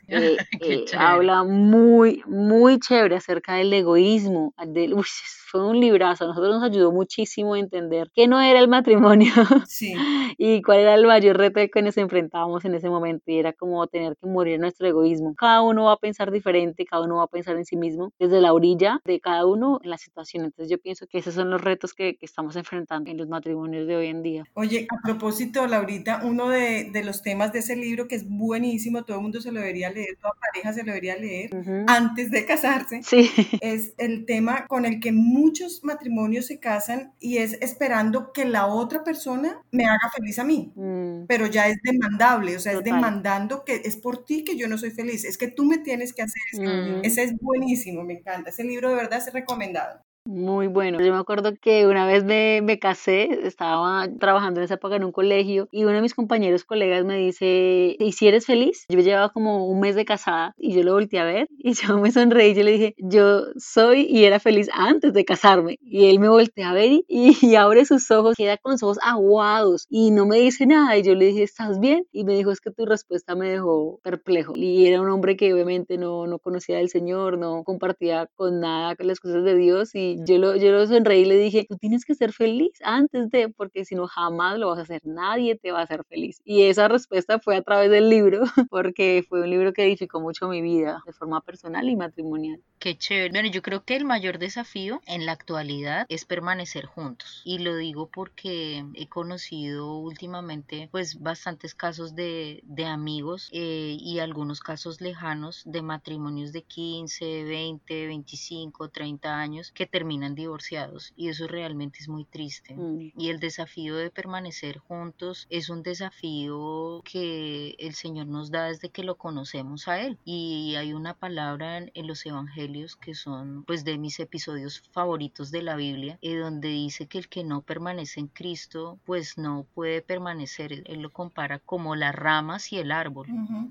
Eh, eh, habla muy, muy chévere acerca del egoísmo, del, uy, fue un librazo, a nosotros nos ayudó muchísimo a entender qué no era el matrimonio sí. y cuál era el mayor reto que nos enfrentábamos en ese momento y era como tener que morir nuestro egoísmo. Cada uno va a pensar diferente, cada uno va a pensar en sí mismo desde la orilla de cada uno en la situación. Entonces yo pienso que esos son los retos que, que estamos enfrentando en los matrimonios de hoy en día. Oye, a propósito, Laurita, uno de, de, los temas de ese libro que es buenísimo, todo el mundo se lo debería leer, toda pareja se lo debería leer antes de casarse, sí. es el tema con el que muchos matrimonios se casan y es esperando que la otra persona me haga feliz a mí, mm. pero ya es demandable, o sea, es demandando que es por ti que yo no soy feliz, es que tú me tienes que hacer eso. Ese es buenísimo, me encanta. Ese libro de verdad es recomendado. Muy bueno. Yo me acuerdo que una vez me, me, casé, estaba trabajando en esa época en un colegio y uno de mis compañeros colegas me dice, ¿y si eres feliz? Yo llevaba como un mes de casada y yo lo volteé a ver y yo me sonreí y yo le dije, yo soy y era feliz antes de casarme. Y él me voltea a ver y, y, abre sus ojos, queda con los ojos aguados y no me dice nada. Y yo le dije, ¿estás bien? Y me dijo, es que tu respuesta me dejó perplejo. Y era un hombre que obviamente no, no conocía del Señor, no compartía con nada las cosas de Dios y yo lo, yo lo sonreí y le dije, tú tienes que ser feliz antes de, porque si no jamás lo vas a hacer, nadie te va a hacer feliz. Y esa respuesta fue a través del libro, porque fue un libro que edificó mucho mi vida de forma personal y matrimonial. Qué chévere. Bueno, yo creo que el mayor desafío en la actualidad es permanecer juntos. Y lo digo porque he conocido últimamente pues bastantes casos de, de amigos eh, y algunos casos lejanos de matrimonios de 15, 20, 25, 30 años que terminan divorciados. Y eso realmente es muy triste. Mm. Y el desafío de permanecer juntos es un desafío que el Señor nos da desde que lo conocemos a Él. Y hay una palabra en, en los evangelios que son pues de mis episodios favoritos de la Biblia, eh, donde dice que el que no permanece en Cristo pues no puede permanecer, él lo compara como las ramas y el árbol,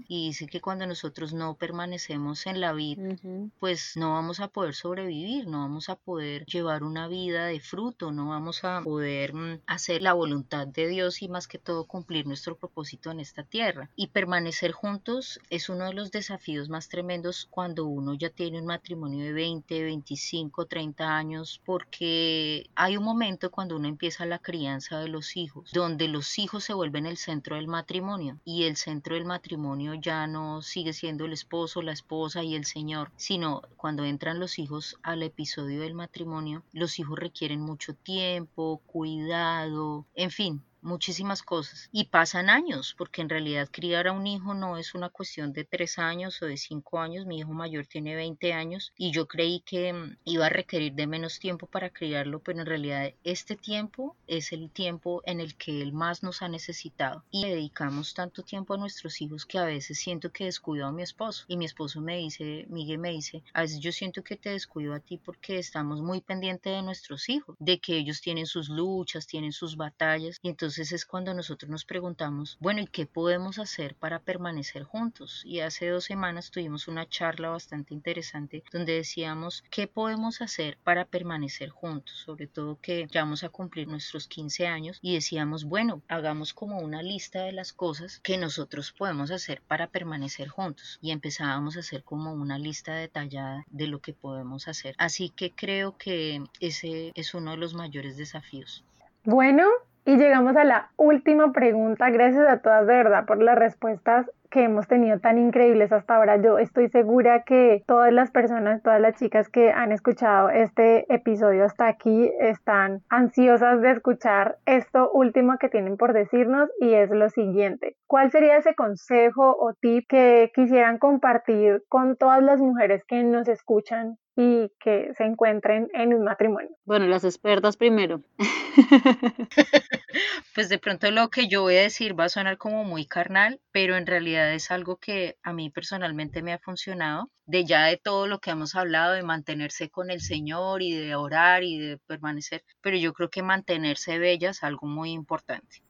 y dice que cuando nosotros no permanecemos en la vida, pues no vamos a poder sobrevivir, no vamos a poder llevar una vida de fruto, no vamos a poder mm, hacer la voluntad de Dios y más que todo cumplir nuestro propósito en esta tierra. Y permanecer juntos es uno de los desafíos más tremendos cuando uno ya tiene un matrimonio de 20, 25, 30 años, porque hay un momento cuando uno empieza la crianza de los hijos, donde los hijos se vuelven el centro del matrimonio y el centro del matrimonio ya no sigue siendo el esposo, la esposa y el señor, sino cuando entran los hijos al episodio del matrimonio, los hijos requieren mucho tiempo, cuidado, en fin, muchísimas cosas y pasan años porque en realidad criar a un hijo no es una cuestión de tres años o de cinco años mi hijo mayor tiene 20 años y yo creí que mm, iba a requerir de menos tiempo para criarlo pero en realidad este tiempo es el tiempo en el que él más nos ha necesitado y dedicamos tanto tiempo a nuestros hijos que a veces siento que descuido a mi esposo y mi esposo me dice Miguel me dice a veces yo siento que te descuido a ti porque estamos muy pendientes de nuestros hijos de que ellos tienen sus luchas tienen sus batallas y entonces entonces es cuando nosotros nos preguntamos, bueno, ¿y qué podemos hacer para permanecer juntos? Y hace dos semanas tuvimos una charla bastante interesante donde decíamos, ¿qué podemos hacer para permanecer juntos? Sobre todo que ya vamos a cumplir nuestros 15 años y decíamos, bueno, hagamos como una lista de las cosas que nosotros podemos hacer para permanecer juntos. Y empezábamos a hacer como una lista detallada de lo que podemos hacer. Así que creo que ese es uno de los mayores desafíos. Bueno, y llegamos a la última pregunta. Gracias a todas de verdad por las respuestas que hemos tenido tan increíbles hasta ahora. Yo estoy segura que todas las personas, todas las chicas que han escuchado este episodio hasta aquí están ansiosas de escuchar esto último que tienen por decirnos y es lo siguiente. ¿Cuál sería ese consejo o tip que quisieran compartir con todas las mujeres que nos escuchan y que se encuentren en un matrimonio? Bueno, las expertas primero. pues de pronto lo que yo voy a decir va a sonar como muy carnal, pero en realidad es algo que a mí personalmente me ha funcionado, de ya de todo lo que hemos hablado, de mantenerse con el Señor y de orar y de permanecer, pero yo creo que mantenerse bella es algo muy importante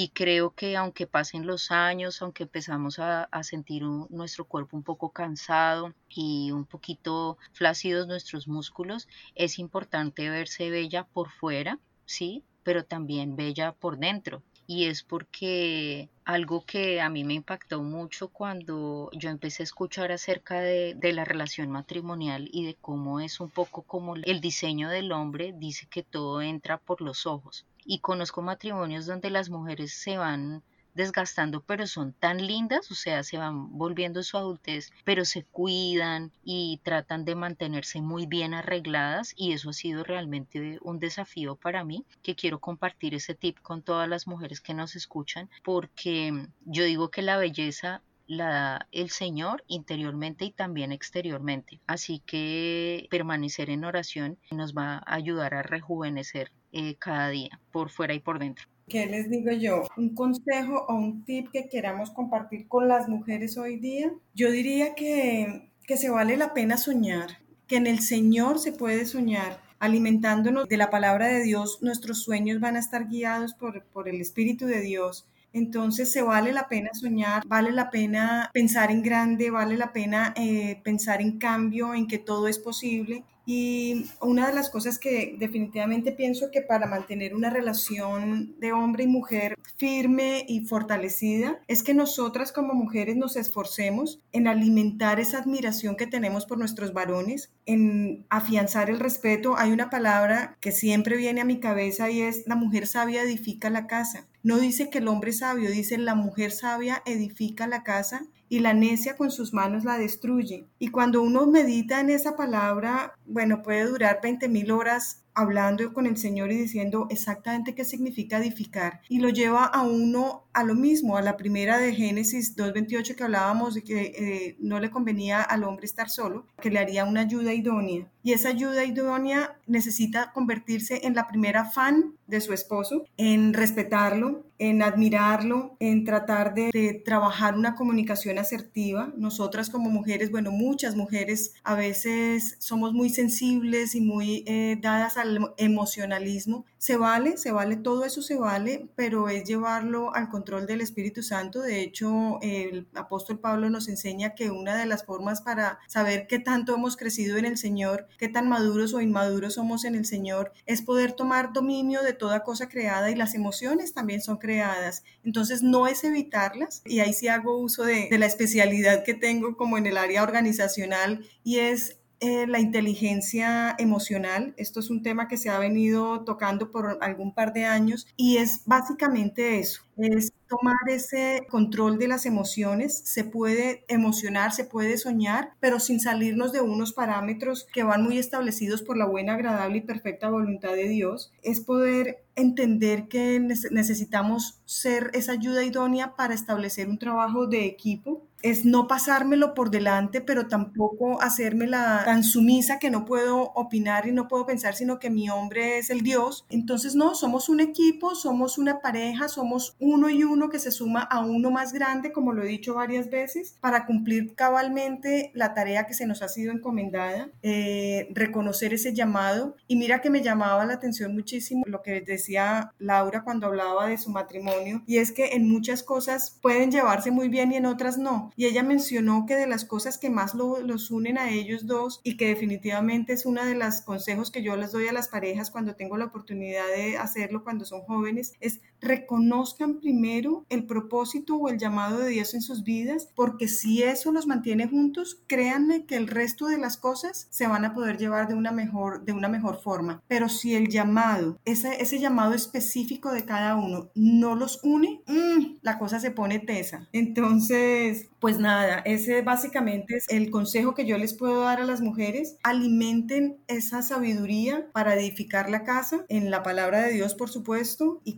y creo que aunque pasen los años, aunque empezamos a, sentir nuestro cuerpo un poco cansado y un poquito flácidos nuestros músculos, es importante verse bella por fuera, sí, pero también bella por dentro. Y es porque algo que a mí me impactó mucho cuando yo empecé a escuchar acerca de, la relación matrimonial y de cómo es un poco como el diseño del hombre dice que todo entra por los ojos y conozco matrimonios donde las mujeres se van desgastando, pero son tan lindas, o sea, se van volviendo su adultez, pero se cuidan y tratan de mantenerse muy bien arregladas y eso ha sido realmente un desafío para mí, que quiero compartir ese tip con todas las mujeres que nos escuchan, porque yo digo que la belleza la da el Señor interiormente y también exteriormente. Así que permanecer en oración nos va a ayudar a rejuvenecer eh, cada día, por fuera y por dentro. ¿Qué les digo yo? ¿Un consejo o un tip que queramos compartir con las mujeres hoy día? Yo diría que, que se vale la pena soñar, que en el Señor se puede soñar. Alimentándonos de la palabra de Dios, nuestros sueños van a estar guiados por, por el Espíritu de Dios. Entonces se vale la pena soñar, vale la pena pensar en grande, vale la pena eh, pensar en cambio, en que todo es posible Y una de las cosas que definitivamente pienso que para mantener una relación de hombre y mujer firme y fortalecida es que nosotras como mujeres nos esforcemos en alimentar esa admiración que tenemos por nuestros varones, en afianzar el respeto. Hay una palabra que siempre viene a mi cabeza y es la mujer sabia edifica la casa. No dice que el hombre sabio, dice la mujer sabia edifica la casa y la necia con sus manos la destruye. Y cuando uno medita en esa palabra, bueno, puede durar 20 mil horas hablando con el Señor y diciendo exactamente qué significa edificar. Y lo lleva a uno a lo mismo, a la primera de Génesis 2.28 que hablábamos de que eh, no le convenía al hombre estar solo, que le haría una ayuda idónea. Y esa ayuda idónea necesita convertirse en la primera fan de su esposo, en respetarlo, en admirarlo, en tratar de, trabajar una comunicación asertiva. Nosotras como mujeres, bueno, muchas mujeres a veces somos muy sensibles y muy eh, dadas al emocionalismo. Se vale, se vale, todo eso se vale, pero es llevarlo al control del Espíritu Santo. De hecho, el apóstol Pablo nos enseña que una de las formas para saber qué tanto hemos crecido en el Señor, qué tan maduros o inmaduros somos en el Señor, es poder tomar dominio de toda cosa creada y las emociones también son creadas. Entonces no es evitarlas y ahí sí hago uso de, de la especialidad que tengo como en el área organizacional y es eh, la inteligencia emocional. Esto es un tema que se ha venido tocando por algún par de años y es básicamente eso, es tomar ese control de las emociones. Se puede emocionar, se puede soñar, pero sin salirnos de unos parámetros que van muy establecidos por la buena, agradable y perfecta voluntad de Dios. Es poder entender que necesitamos ser esa ayuda idónea para establecer un trabajo de equipo es no pasármelo por delante, pero tampoco hacérmela tan sumisa que no puedo opinar y no puedo pensar, sino que mi hombre es el Dios. Entonces, no, somos un equipo, somos una pareja, somos uno y uno que se suma a uno más grande, como lo he dicho varias veces, para cumplir cabalmente la tarea que se nos ha sido encomendada, eh, reconocer ese llamado. Y mira que me llamaba la atención muchísimo lo que decía Laura cuando hablaba de su matrimonio, y es que en muchas cosas pueden llevarse muy bien y en otras no. Y ella mencionó que de las cosas que más los unen a ellos dos y que definitivamente es una de los consejos que yo les doy a las parejas cuando tengo la oportunidad de hacerlo cuando son jóvenes, es reconozcan primero el propósito o el llamado de Dios en sus vidas, porque si eso los mantiene juntos, créanme que el resto de las cosas se van a poder llevar de una mejor, de una mejor forma. Pero si el llamado, ese, ese llamado específico de cada uno, no los une, mm, la cosa se pone tesa. Entonces, pues nada, ese básicamente es el consejo que yo les puedo dar a las mujeres. Alimenten esa sabiduría para edificar la casa en la palabra de Dios, por supuesto, y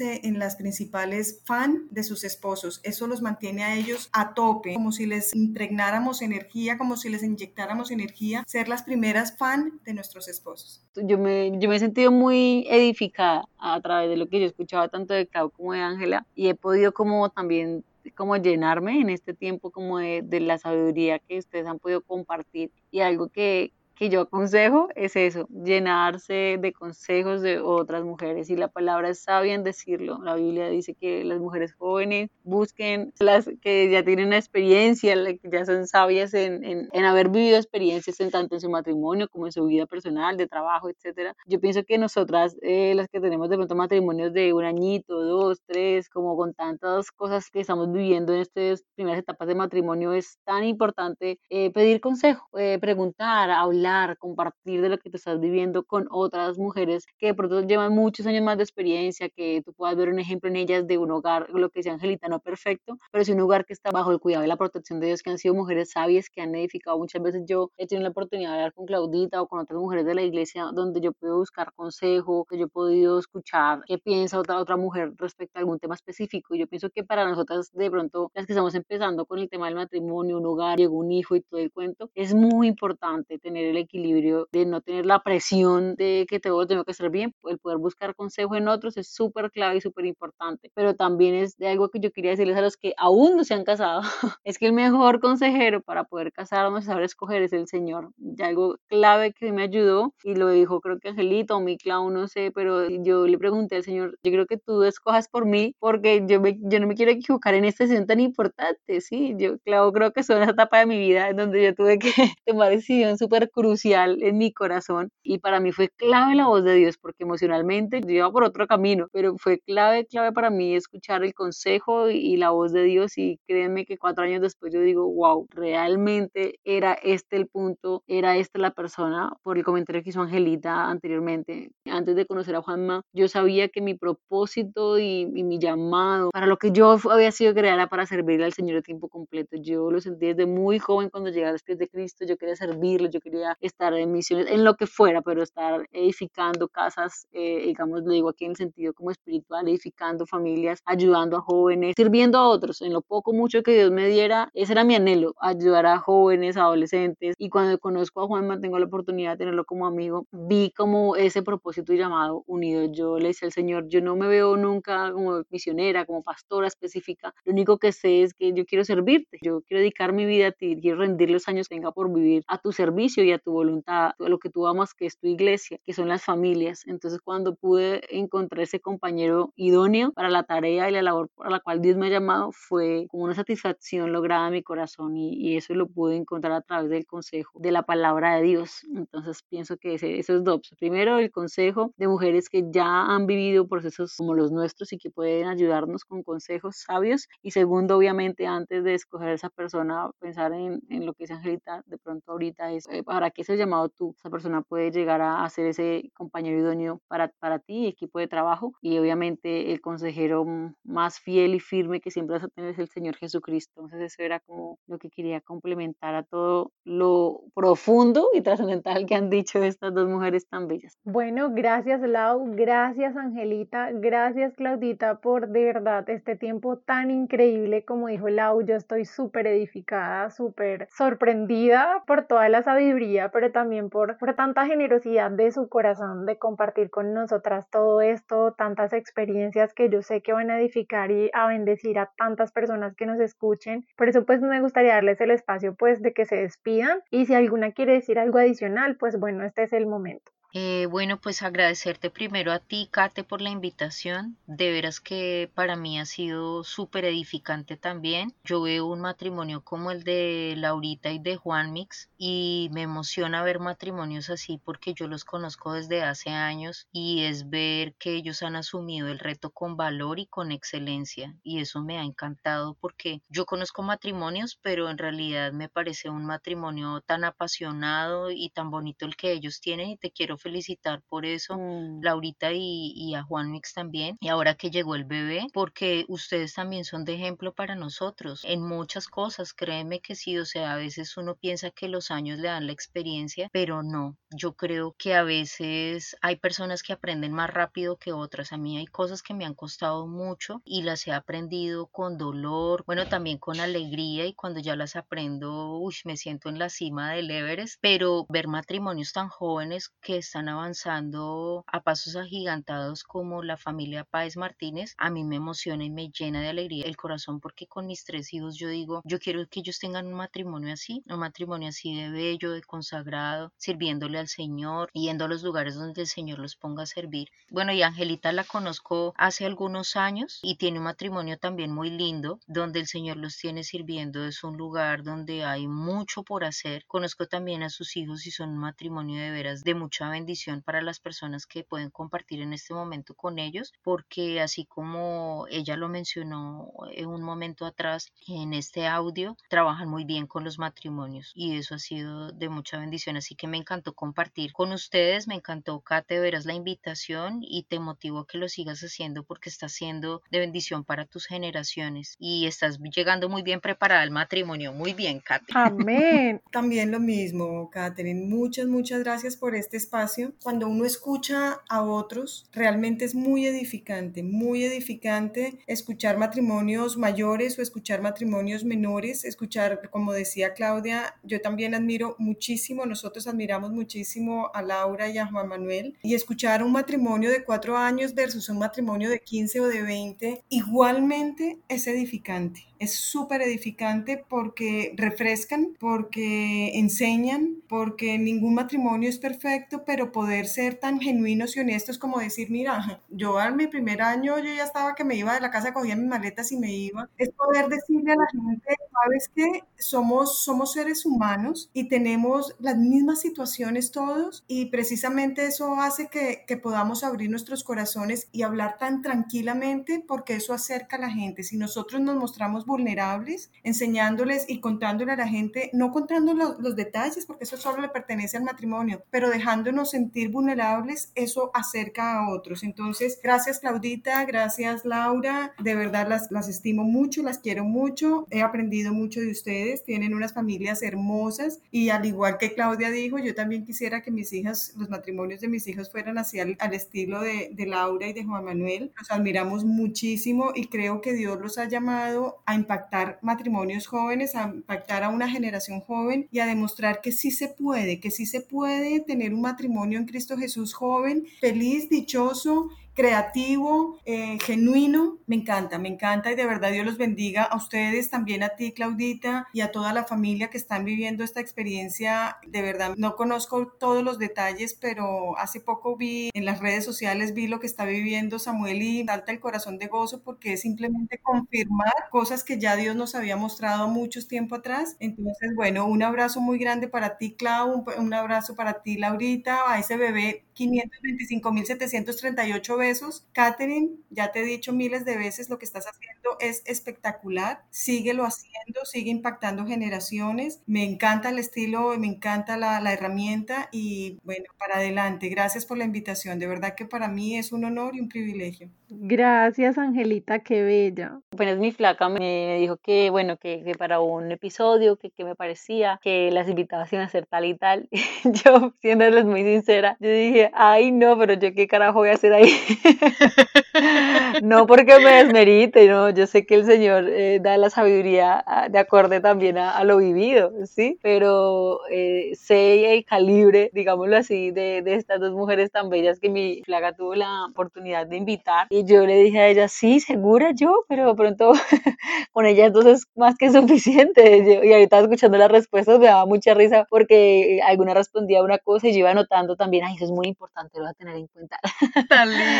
en las principales fan de sus esposos. Eso los mantiene a ellos a tope, como si les impregnáramos energía, como si les inyectáramos energía, ser las primeras fan de nuestros esposos. Yo me, yo me he sentido muy edificada a través de lo que yo escuchaba tanto de Clau como de Ángela y he podido como también como llenarme en este tiempo como de, de, la sabiduría que ustedes han podido compartir y algo que, que yo aconsejo es eso, llenarse de consejos de otras mujeres. Y la palabra es sabia en decirlo. La Biblia dice que las mujeres jóvenes busquen las que ya tienen una experiencia, que ya son sabias en, en, en, haber vivido experiencias en tanto en su matrimonio como en su vida personal, de trabajo, etcétera. Yo pienso que nosotras, eh, las que tenemos de pronto matrimonios de un añito, dos, tres, como con tantas cosas que estamos viviendo en estas primeras etapas de matrimonio, es tan importante eh, pedir consejo, eh, preguntar, hablar compartir de lo que te estás viviendo con otras mujeres que de pronto llevan muchos años más de experiencia, que tú puedas ver un ejemplo en ellas de un hogar, lo que sea Angelita, no perfecto, pero sí un hogar que está bajo el cuidado y la protección de Dios, que han sido mujeres sabias, que han edificado. Muchas veces yo he tenido la oportunidad de hablar con Claudita o con otras mujeres de la iglesia donde yo puedo buscar consejo, que yo he podido escuchar qué piensa otra, otra mujer respecto a algún tema específico. Y yo pienso que para nosotras, de pronto, las que estamos empezando con el tema del matrimonio, un hogar, llegó un hijo y todo el cuento, es muy importante tener el equilibrio de no tener la presión de que todo tengo que hacer bien, el poder buscar consejo en otros es súper clave y súper importante, pero también es de algo que yo quería decirles a los que aún no se han casado, es que el mejor consejero para poder casarnos y saber escoger es el Señor, y algo clave que me ayudó y lo dijo creo que Angelito o mi Clau, no sé, pero yo le pregunté al Señor, yo creo que tú escojas por mí porque yo, me, yo no me quiero equivocar en esta decisión tan importante, sí, yo Clau creo que es una etapa de mi vida en donde yo tuve que tomar decisiones súper cruciales crucial en mi corazón y para mí fue clave la voz de Dios porque emocionalmente yo iba por otro camino, pero fue clave, clave para mí escuchar el consejo y, la voz de Dios y créanme que cuatro años después yo digo, wow, realmente era este el punto, era esta la persona por el comentario que hizo Angelita anteriormente. Antes de conocer a Juanma, yo sabía que mi propósito y, mi llamado, para lo que yo había sido creada para servirle al Señor de tiempo completo. Yo lo sentí desde muy joven cuando llegué a los pies de Cristo, yo quería servirle, yo quería estar en misiones, en lo que fuera, pero estar edificando casas, eh, digamos, lo digo aquí en el sentido como espiritual, edificando familias, ayudando a jóvenes, sirviendo a otros, en lo poco, mucho que Dios me diera, ese era mi anhelo, ayudar a jóvenes, adolescentes, y cuando conozco a Juanma, tengo la oportunidad de tenerlo como amigo, vi como ese propósito y llamado unido. Yo le decía al Señor, yo no me veo nunca como misionera, como pastora específica, lo único que sé es que yo quiero servirte, yo quiero dedicar mi vida a ti, quiero rendir los años que tenga por vivir a tu servicio y a tu voluntad, a lo que tú amas, que es tu iglesia, que son las familias. Entonces, cuando pude encontrar ese compañero idóneo para la tarea y la labor para la cual Dios me ha llamado, fue como una satisfacción lograda en mi corazón y, y eso lo pude encontrar a través del consejo de la palabra de Dios. Entonces, pienso que ese, esos dos, primero el consejo de mujeres que ya han vivido procesos como los nuestros y que pueden ayudarnos con consejos sabios y segundo, obviamente, antes de escoger a esa persona, pensar en, en lo que es Angelita de pronto ahorita es eh, para qué ese llamado tú, esa persona puede llegar a, ser ese compañero idóneo para, para ti, equipo de trabajo y obviamente el consejero más fiel y firme que siempre vas a tener es el Señor Jesucristo. Entonces eso era como lo que quería complementar a todo lo profundo y trascendental que han dicho estas dos mujeres tan bellas. Bueno, gracias Lau, gracias Angelita, gracias Claudita por de verdad este tiempo tan increíble como dijo Lau, yo estoy súper edificada, súper sorprendida por toda la sabiduría, pero también por, por tanta generosidad de su corazón de compartir con nosotras todo esto, tantas experiencias que yo sé que van a edificar y a bendecir a tantas personas que nos escuchen. Por eso pues me gustaría darles el espacio pues de que se despidan y si alguna quiere decir algo adicional, pues bueno, este es el momento. Eh, bueno, pues agradecerte primero a ti, Kate, por la invitación. De veras que para mí ha sido súper edificante también. Yo veo un matrimonio como el de Laurita y de Juan Mix y me emociona ver matrimonios así porque yo los conozco desde hace años y es ver que ellos han asumido el reto con valor y con excelencia y eso me ha encantado porque yo conozco matrimonios pero en realidad me parece un matrimonio tan apasionado y tan bonito el que ellos tienen y te quiero felicitar por eso, mm. Laurita y, a Juan Mix también. Y ahora que llegó el bebé, porque ustedes también son de ejemplo para nosotros en muchas cosas. Créeme que sí, o sea, a veces uno piensa que los años le dan la experiencia, pero no. Yo creo que a veces hay personas que aprenden más rápido que otras. A mí hay cosas que me han costado mucho y las he aprendido con dolor, bueno, también con alegría y cuando ya las aprendo, uy, me siento en la cima del Everest, pero ver matrimonios tan jóvenes que están avanzando a pasos agigantados como la familia Páez Martínez, a mí me emociona y me llena de alegría el corazón porque con mis tres hijos yo digo, yo quiero que ellos tengan un matrimonio así, un matrimonio así de bello, de consagrado, sirviéndole al Señor, yendo a los lugares donde el Señor los ponga a servir. Bueno, y Angelita la conozco hace algunos años y tiene un matrimonio también muy lindo, donde el Señor los tiene sirviendo. Es un lugar donde hay mucho por hacer. Conozco también a sus hijos y son un matrimonio de veras de mucha bendición bendición para las personas que pueden compartir en este momento con ellos, porque así como ella lo mencionó en un momento atrás en este audio, trabajan muy bien con los matrimonios y eso ha sido de mucha bendición. Así que me encantó compartir con ustedes, me encantó, Kate, verás la invitación y te motivo a que lo sigas haciendo porque está siendo de bendición para tus generaciones y estás llegando muy bien preparada al matrimonio. Muy bien, Kate. Amén. También lo mismo, Katherine. Muchas, muchas gracias por este espacio cuando uno escucha a otros, realmente es muy edificante, muy edificante escuchar matrimonios mayores o escuchar matrimonios menores, escuchar, como decía Claudia, yo también admiro muchísimo, nosotros admiramos muchísimo a Laura y a Juan Manuel, y escuchar un matrimonio de cuatro años versus un matrimonio de 15 o de 20, igualmente es edificante es súper edificante porque refrescan, porque enseñan, porque ningún matrimonio es perfecto, pero poder ser tan genuinos y honestos como decir, mira, yo al mi primer año yo ya estaba que me iba de la casa, cogía mis maletas y me iba. Es poder decirle a la gente, sabes que somos, somos seres humanos y tenemos las mismas situaciones todos y precisamente eso hace que, que podamos abrir nuestros corazones y hablar tan tranquilamente porque eso acerca a la gente. Si nosotros nos mostramos vulnerables, enseñándoles y contándole a la gente, no contando los, los detalles, porque eso solo le pertenece al matrimonio, pero dejándonos sentir vulnerables, eso acerca a otros. Entonces, gracias Claudita, gracias Laura, de verdad las, las estimo mucho, las quiero mucho, he aprendido mucho de ustedes, tienen unas familias hermosas y al igual que Claudia dijo, yo también quisiera que mis hijas, los matrimonios de mis hijos fueran así al, al estilo de, de Laura y de Juan Manuel. Los admiramos muchísimo y creo que Dios los ha llamado a impactar matrimonios jóvenes, a impactar a una generación joven y a demostrar que sí se puede, que sí se puede tener un matrimonio en Cristo Jesús joven, feliz, dichoso creativo, eh, genuino. Me encanta, me encanta y de verdad Dios los bendiga a ustedes, también a ti Claudita y a toda la familia que están viviendo esta experiencia. De verdad, no conozco todos los detalles, pero hace poco vi en las redes sociales, vi lo que está viviendo Samuel y salta el corazón de gozo porque es simplemente confirmar cosas que ya Dios nos había mostrado muchos tiempo atrás. Entonces, bueno, un abrazo muy grande para ti, Clau, un, un abrazo para ti, Laurita, a ese bebé 525.738 besos. Catherine, ya te he dicho miles de veces, lo que estás haciendo es espectacular. Síguelo haciendo, sigue impactando generaciones. Me encanta el estilo, me encanta la, la herramienta y bueno, para adelante. Gracias por la invitación. De verdad que para mí es un honor y un privilegio. Gracias, Angelita, qué bella. Apenas mi flaca me dijo que, bueno, que, que para un episodio, que, que me parecía que las invitadas iban a ser tal y tal. yo, siéndoles muy sincera, yo dije, ay, no, pero yo qué carajo voy a hacer ahí. no porque me desmerite, no, yo sé que el Señor eh, da la sabiduría ah, de acorde también a, lo vivido, ¿sí? Pero eh, sé el calibre, digámoslo así, de, estas dos mujeres tan bellas que mi flaca tuvo la oportunidad de invitar. Y yo le dije a ella, sí, segura yo, pero pronto con ella entonces más que suficiente. Y ahorita escuchando las respuestas me daba mucha risa porque alguna respondía una cosa y yo iba anotando también, ay, eso es muy importante, lo voy a tener en cuenta.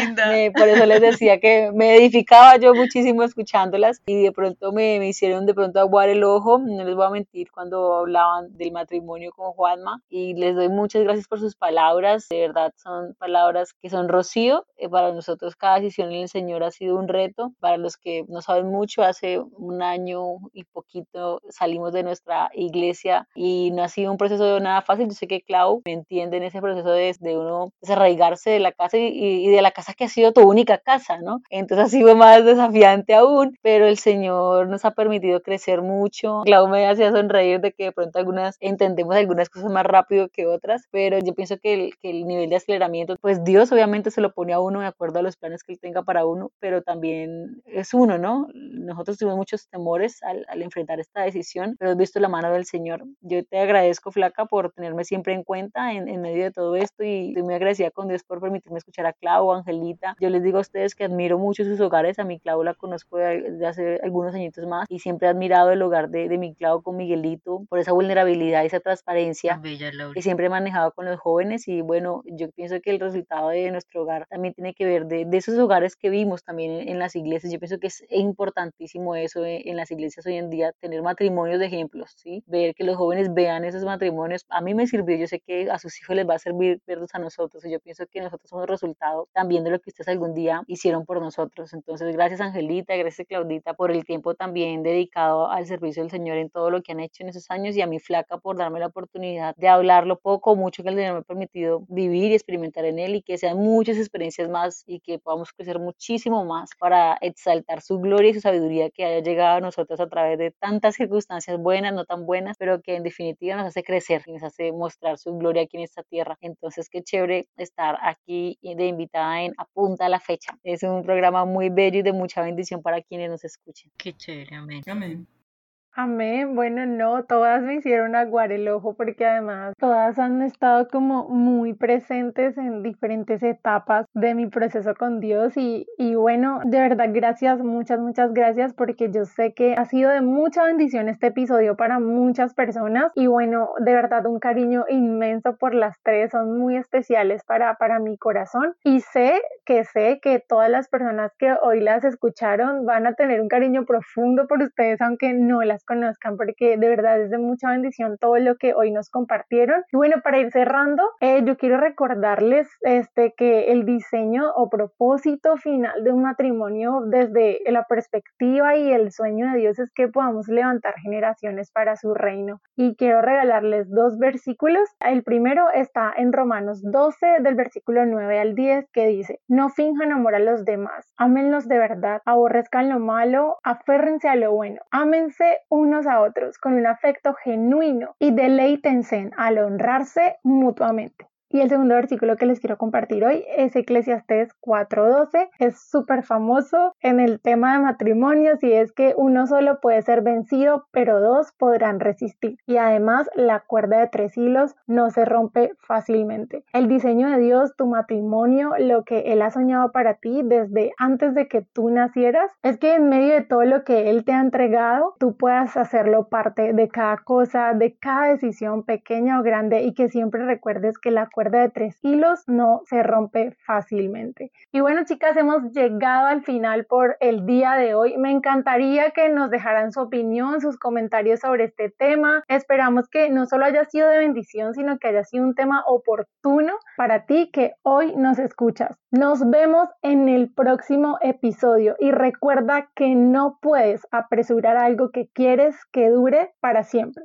Linda. Me- por eso les decía que me edificaba yo muchísimo escuchándolas y de pronto me, me hicieron de pronto aguar el ojo, no les voy a mentir, cuando hablaban del matrimonio con Juanma y les doy muchas gracias por sus palabras, de verdad son palabras que son rocío, eh, para nosotros cada decisión en el Señor ha sido un reto, para los que no saben mucho, hace un año y poquito salimos de nuestra iglesia y no ha sido un proceso de nada fácil, yo sé que Clau me entiende en ese proceso de, de uno desarraigarse de la casa y, y de la casa que ha sido tu única casa, ¿no? Entonces ha sido más desafiante aún, pero el Señor nos ha permitido crecer mucho. Clau me hacía sonreír de que de pronto algunas entendemos algunas cosas más rápido que otras, pero yo pienso que el, que el nivel de aceleramiento, pues Dios obviamente se lo pone a uno de acuerdo a los planes que Él tenga para uno, pero también es uno, ¿no? Nosotros tuvimos muchos temores al, al enfrentar esta decisión, pero he visto la mano del Señor. Yo te agradezco, Flaca, por tenerme siempre en cuenta en, en medio de todo esto y estoy muy agradecida con Dios por permitirme escuchar a Clau, a Yo les digo a ustedes que admiro mucho sus hogares. A mi Clau la conozco desde hace algunos añitos más y siempre he admirado el hogar de, de mi Clau con Miguelito por esa vulnerabilidad esa transparencia Bella que siempre he manejado con los jóvenes y bueno, yo pienso que el resultado de nuestro hogar también tiene que ver de, de esos hogares que vimos también en, en las iglesias. Yo pienso que es importantísimo eso en, en las iglesias hoy en día, tener matrimonios de ejemplos, ¿sí? Ver que los jóvenes vean esos matrimonios. A mí me sirvió, yo sé que a sus hijos les va a servir verlos a nosotros y yo pienso que nosotros somos resultado también de lo que ustedes algún día hicieron por nosotros. Entonces, gracias Angelita, gracias Claudita por el tiempo también dedicado al servicio del Señor en todo lo que han hecho en esos años y a mi flaca por darme la oportunidad de hablar lo poco o mucho que el Señor me ha permitido vivir y experimentar en Él y que sean muchas experiencias más y que podamos crecer muchísimo más para exaltar su gloria y su sabiduría que haya llegado a nosotros a través de tantas circunstancias buenas, no tan buenas, pero que en definitiva nos hace crecer y nos hace mostrar su gloria aquí en esta tierra. Entonces, qué chévere estar aquí de invitada en Apunta a la Fecha. Es un programa muy bello y de mucha bendición para quienes nos escuchen. Qué chévere, amén. Amén. Amén. Bueno, no, todas me hicieron aguar el ojo porque además todas han estado como muy presentes en diferentes etapas de mi proceso con Dios y, y bueno, de verdad gracias, muchas, muchas gracias porque yo sé que ha sido de mucha bendición este episodio para muchas personas y bueno, de verdad un cariño inmenso por las tres, son muy especiales para, para mi corazón y sé que sé que todas las personas que hoy las escucharon van a tener un cariño profundo por ustedes aunque no las conozcan porque de verdad es de mucha bendición todo lo que hoy nos compartieron. Y bueno, para ir cerrando, eh, yo quiero recordarles este, que el diseño o propósito final de un matrimonio desde la perspectiva y el sueño de Dios es que podamos levantar generaciones para su reino. Y quiero regalarles dos versículos. El primero está en Romanos 12 del versículo 9 al 10 que dice, no finjan amor a los demás, ámenlos de verdad, aborrezcan lo malo, aférrense a lo bueno, ámense unos a otros con un afecto genuino y deleítense al honrarse mutuamente. Y el segundo versículo que les quiero compartir hoy es Eclesiastés 4:12. Es súper famoso en el tema de matrimonios y es que uno solo puede ser vencido, pero dos podrán resistir. Y además la cuerda de tres hilos no se rompe fácilmente. El diseño de Dios, tu matrimonio, lo que Él ha soñado para ti desde antes de que tú nacieras, es que en medio de todo lo que Él te ha entregado, tú puedas hacerlo parte de cada cosa, de cada decisión pequeña o grande y que siempre recuerdes que la cuerda de tres hilos no se rompe fácilmente. Y bueno, chicas, hemos llegado al final por el día de hoy. Me encantaría que nos dejaran su opinión, sus comentarios sobre este tema. Esperamos que no solo haya sido de bendición, sino que haya sido un tema oportuno para ti que hoy nos escuchas. Nos vemos en el próximo episodio y recuerda que no puedes apresurar algo que quieres que dure para siempre.